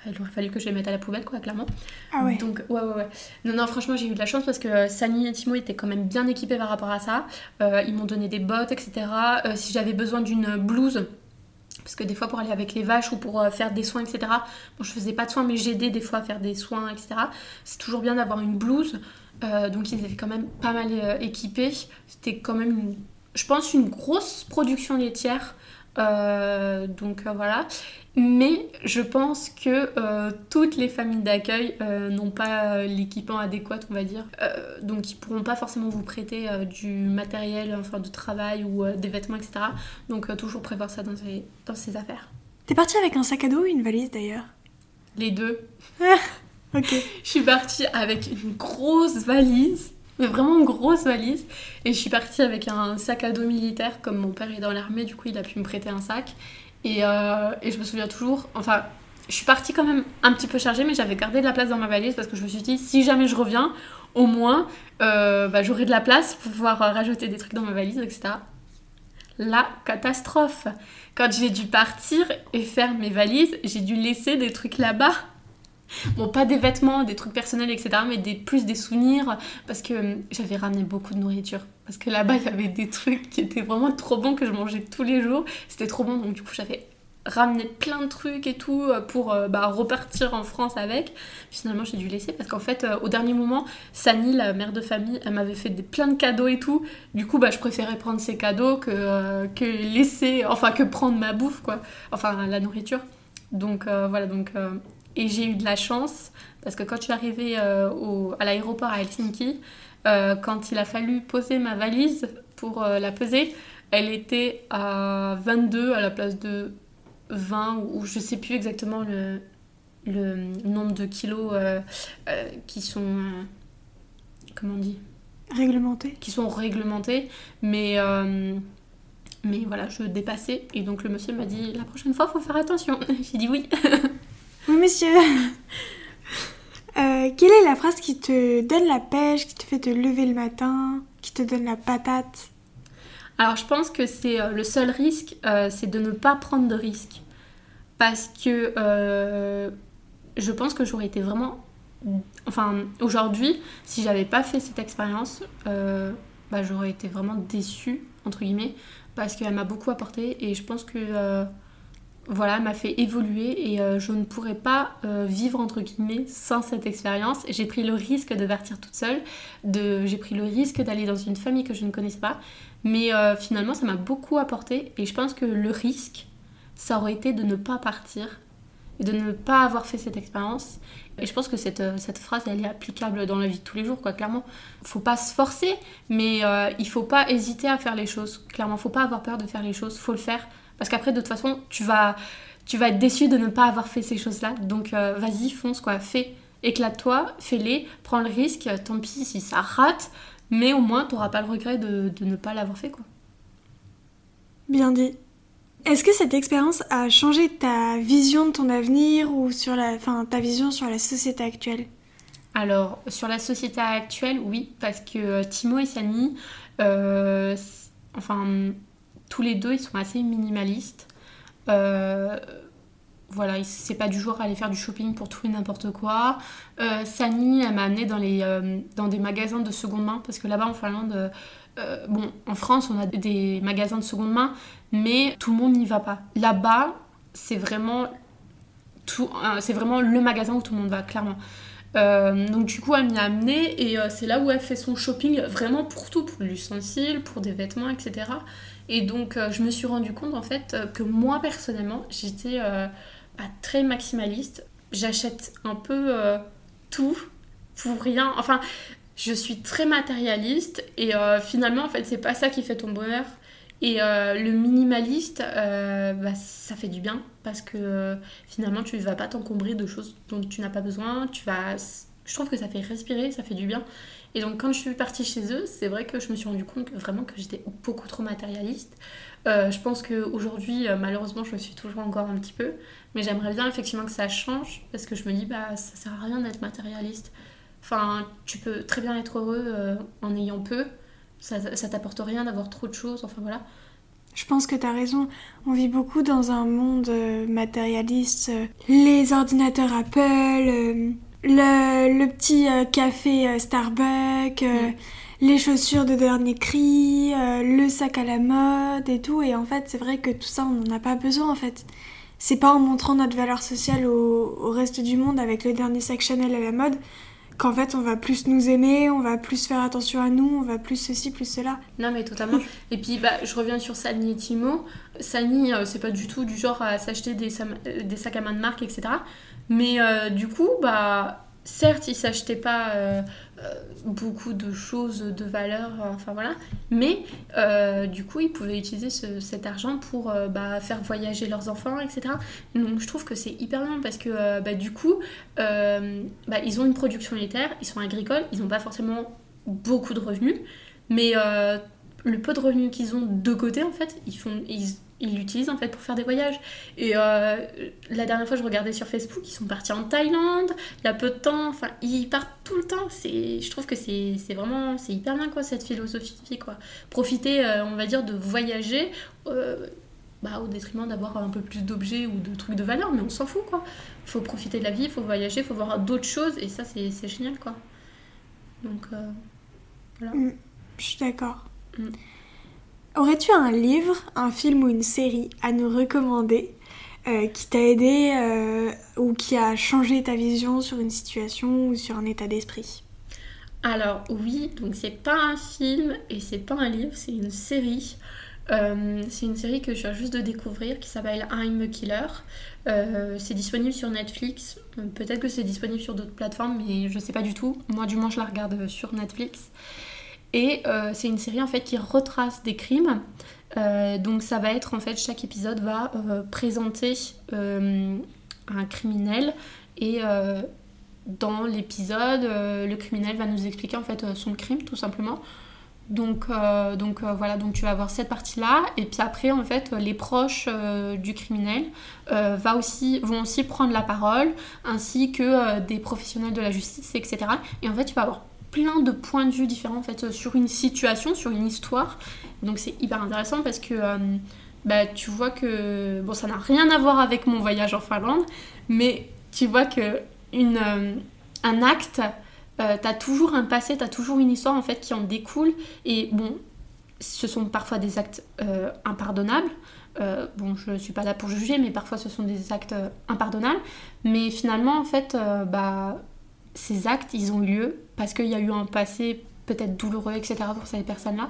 il aurait fallu que je les mette à la poubelle quoi clairement Ah ouais. donc, ouais, ouais, ouais. Non, non, franchement, j'ai eu de la chance parce que euh, Sani et Timo étaient quand même bien équipés par rapport à ça. Euh, ils m'ont donné des bottes, etc. Euh, si j'avais besoin d'une blouse, parce que des fois, pour aller avec les vaches ou pour faire des soins, etc. Bon, je faisais pas de soins, mais j'aidais des fois à faire des soins, etc. C'est toujours bien d'avoir une blouse. Donc, ils étaient quand même pas mal équipés. C'était quand même, une- je pense, une grosse production laitière. Euh, donc euh, voilà. Mais je pense que euh, toutes les familles d'accueil euh, n'ont pas euh, l'équipement adéquat, on va dire. Donc ils pourront pas forcément vous prêter du matériel enfin, de travail ou des vêtements, etc. Donc toujours prévoir ça dans ses, dans ses affaires. T'es partie avec un sac à dos ou une valise d'ailleurs? Les deux. Ok. Je suis partie avec une grosse valise, mais vraiment grosse valise. Et je suis partie avec un sac à dos militaire, comme mon père est dans l'armée, du coup il a pu me prêter un sac. Et, euh, et je me souviens toujours, enfin, je suis partie quand même un petit peu chargée, mais j'avais gardé de la place dans ma valise parce que je me suis dit, si jamais je reviens, au moins, euh, bah, j'aurai de la place pour pouvoir euh, rajouter des trucs dans ma valise, etc. La catastrophe. Quand j'ai dû partir et faire mes valises, j'ai dû laisser des trucs là-bas. Bon, pas des vêtements, des trucs personnels, etc., mais des, plus des souvenirs, parce que hum, j'avais ramené beaucoup de nourriture. Parce que là-bas, il y avait des trucs qui étaient vraiment trop bons, que je mangeais tous les jours. C'était trop bon, donc du coup, j'avais ramené plein de trucs et tout euh, pour euh, bah, repartir en France avec. Finalement, j'ai dû laisser, parce qu'en fait, euh, au dernier moment, Sani, la mère de famille, elle m'avait fait des, plein de cadeaux et tout. Du coup, bah, je préférais prendre ces cadeaux que, que laisser, enfin, que prendre ma bouffe, quoi. Enfin, la nourriture. Donc, voilà, donc... et j'ai eu de la chance parce que quand je suis arrivée euh, au- à l'aéroport à Helsinki, euh, quand il a fallu poser ma valise pour euh, la peser, elle était à 22 à la place de 20 ou, ou je sais plus exactement le, le nombre de kilos qui sont comment on dit? Réglementé. qui sont réglementés mais mais voilà je dépassais. Et donc le monsieur m'a dit la prochaine fois faut faire attention. J'ai dit oui Oui, monsieur. Euh, quelle est la phrase qui te donne la pêche, qui te fait te lever le matin, qui te donne la patate? Alors je pense que c'est euh, le seul risque, euh, c'est de ne pas prendre de risque. Parce que euh, je pense que j'aurais été vraiment... Enfin, aujourd'hui, si j'avais pas fait cette expérience, euh, bah, j'aurais été vraiment déçue, entre guillemets, parce qu'elle m'a beaucoup apporté et je pense que... voilà, m'a fait évoluer et euh, je ne pourrais pas euh, vivre entre guillemets sans cette expérience. J'ai pris le risque de partir toute seule, de... j'ai pris le risque d'aller dans une famille que je ne connaissais pas, mais euh, finalement, ça m'a beaucoup apporté et je pense que le risque, ça aurait été de ne pas partir et de ne pas avoir fait cette expérience. Et je pense que cette, cette phrase, elle est applicable dans la vie de tous les jours, quoi, clairement. Faut pas se forcer, mais il faut pas hésiter à faire les choses. Clairement, faut pas avoir peur de faire les choses, faut le faire. Parce qu'après, de toute façon, tu vas, tu vas être déçu de ne pas avoir fait ces choses-là. Donc, euh, vas-y, fonce, quoi, fais. Éclate-toi, fais-les, prends le risque, tant pis si ça rate, mais au moins, tu n'auras pas le regret de, de ne pas l'avoir fait, quoi. Bien dit. Est-ce que cette expérience a changé ta vision de ton avenir ou sur la, enfin, ta vision sur la société actuelle? Alors, sur la société actuelle, oui, parce que euh, Timo et Sani, euh, enfin, tous les deux, ils sont assez minimalistes. Euh, voilà, c'est pas du jour à aller faire du shopping pour tout et n'importe quoi. Euh, Sani, elle m'a amené euh, dans des magasins de seconde main, parce que là-bas en Finlande, bon, en France, on a des magasins de seconde main, mais tout le monde n'y va pas. Là-bas, c'est vraiment, tout, c'est vraiment le magasin où tout le monde va, clairement. donc du coup, elle m'y a amené et c'est là où elle fait son shopping vraiment pour tout, pour l'ustensile, pour des vêtements, etc. Et donc, je me suis rendu compte en fait que moi personnellement, j'étais très maximaliste. J'achète un peu euh, tout pour rien. Enfin, je suis très matérialiste et euh, finalement, en fait, c'est pas ça qui fait ton bonheur. Et euh, le minimaliste, bah, ça fait du bien parce que finalement, tu vas pas t'encombrer de choses dont tu n'as pas besoin. Tu vas... Je trouve que ça fait respirer, ça fait du bien. Et donc, quand je suis partie chez eux, c'est vrai que je me suis rendu compte vraiment que j'étais beaucoup trop matérialiste. Euh, je pense qu'aujourd'hui, euh, malheureusement, je me suis toujours encore un petit peu. Mais j'aimerais bien effectivement que ça change parce que je me dis, bah, ça sert à rien d'être matérialiste. Enfin, tu peux très bien être heureux euh, en ayant peu. Ça, ça t'apporte rien d'avoir trop de choses. Enfin voilà. Je pense que tu as raison. On vit beaucoup dans un monde matérialiste. Les ordinateurs Apple, le, le, petit café Starbucks. Mm les chaussures de dernier cri, euh, le sac à la mode et tout. Et en fait, c'est vrai que tout ça, on n'en a pas besoin en fait. C'est pas en montrant notre valeur sociale au, reste du monde avec le dernier sac Chanel à la mode qu'en fait on va plus nous aimer, on va plus faire attention à nous, on va plus ceci, plus cela. Non mais totalement. et puis bah, je reviens sur Sani et Timo. Sani, euh, c'est pas du tout du genre à s'acheter des, des, sacs à main de marque, etc. Mais euh, du coup, bah certes, ils s'achetaient pas euh, euh, beaucoup de choses de valeur, enfin voilà, mais du coup, ils pouvaient utiliser cet argent pour bah, faire voyager leurs enfants, etc. Donc, je trouve que c'est hyper bien parce que bah, du coup, bah, ils ont une production laitière, ils sont agricoles, ils n'ont pas forcément beaucoup de revenus, mais le peu de revenus qu'ils ont de côté, en fait, ils font, ils, ils l'utilisent en fait pour faire des voyages. Et euh, la dernière fois, je regardais sur Facebook, ils sont partis en Thaïlande, il y a peu de temps, enfin, ils partent tout le temps. C'est, je trouve que c'est, vraiment, c'est hyper bien quoi, cette philosophie de vie, quoi. Profiter, euh, on va dire, de voyager. Euh, bah, au détriment d'avoir un peu plus d'objets ou de trucs de valeur, mais on s'en fout quoi. Faut profiter de la vie, faut voyager, faut voir d'autres choses, et ça c'est, génial quoi. Donc voilà. Mm, je suis d'accord. Mm. Aurais-tu un livre, un film ou une série à nous recommander euh, qui t'a aidé euh, ou qui a changé ta vision sur une situation ou sur un état d'esprit? Alors oui, donc c'est pas un film et c'est pas un livre, c'est une série. Euh, c'est une série que je viens juste de découvrir qui s'appelle I'm a Killer. c'est disponible sur Netflix. Peut-être que c'est disponible sur d'autres plateformes, mais je sais pas du tout. Moi, du moins, je la regarde sur Netflix. Et euh, c'est une série en fait qui retrace des crimes. Euh, donc ça va être en fait chaque épisode va euh, présenter un criminel et dans l'épisode le criminel va nous expliquer en fait son crime tout simplement. Donc, donc voilà, donc tu vas avoir cette partie-là, et puis après, en fait, les proches du criminel va aussi, vont aussi prendre la parole, ainsi que des professionnels de la justice, etc. Et en fait, tu vas avoir plein de points de vue différents en fait sur une situation, sur une histoire. Donc c'est hyper intéressant parce que euh, bah, tu vois que bon ça n'a rien à voir avec mon voyage en Finlande, mais tu vois que une, euh, un acte, euh, t'as toujours un passé, t'as toujours une histoire en fait qui en découle. Et bon, ce sont parfois des actes impardonnables. bon, je suis pas là pour juger, mais parfois ce sont des actes impardonnables. Mais finalement, en fait, bah ces actes, ils ont eu lieu parce qu'il y a eu un passé peut-être douloureux, etc. pour ces personnes-là.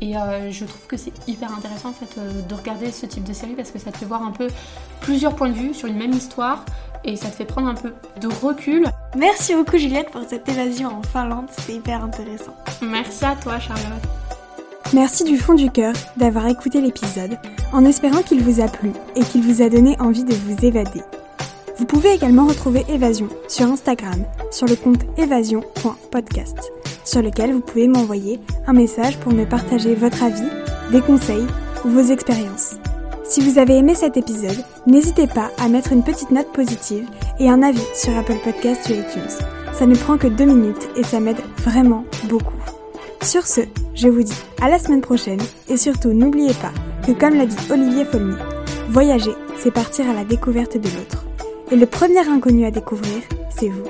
Et euh, je trouve que c'est hyper intéressant en fait euh, de regarder ce type de série parce que ça te fait voir un peu plusieurs points de vue sur une même histoire et ça te fait prendre un peu de recul. Merci beaucoup Juliette pour cette évasion en Finlande, c'était hyper intéressant. Merci à toi Charlotte. Merci du fond du cœur d'avoir écouté l'épisode en espérant qu'il vous a plu et qu'il vous a donné envie de vous évader. Vous pouvez également retrouver Évasion sur Instagram, sur le compte évasion.podcast, sur lequel vous pouvez m'envoyer un message pour me partager votre avis, des conseils ou vos expériences. Si vous avez aimé cet épisode, n'hésitez pas à mettre une petite note positive et un avis sur Apple Podcasts ou iTunes. Ça ne prend que deux minutes et ça m'aide vraiment beaucoup. Sur ce, je vous dis à la semaine prochaine et surtout n'oubliez pas que comme l'a dit Olivier Folmy, voyager, c'est partir à la découverte de l'autre. Et le premier inconnu à découvrir, c'est vous.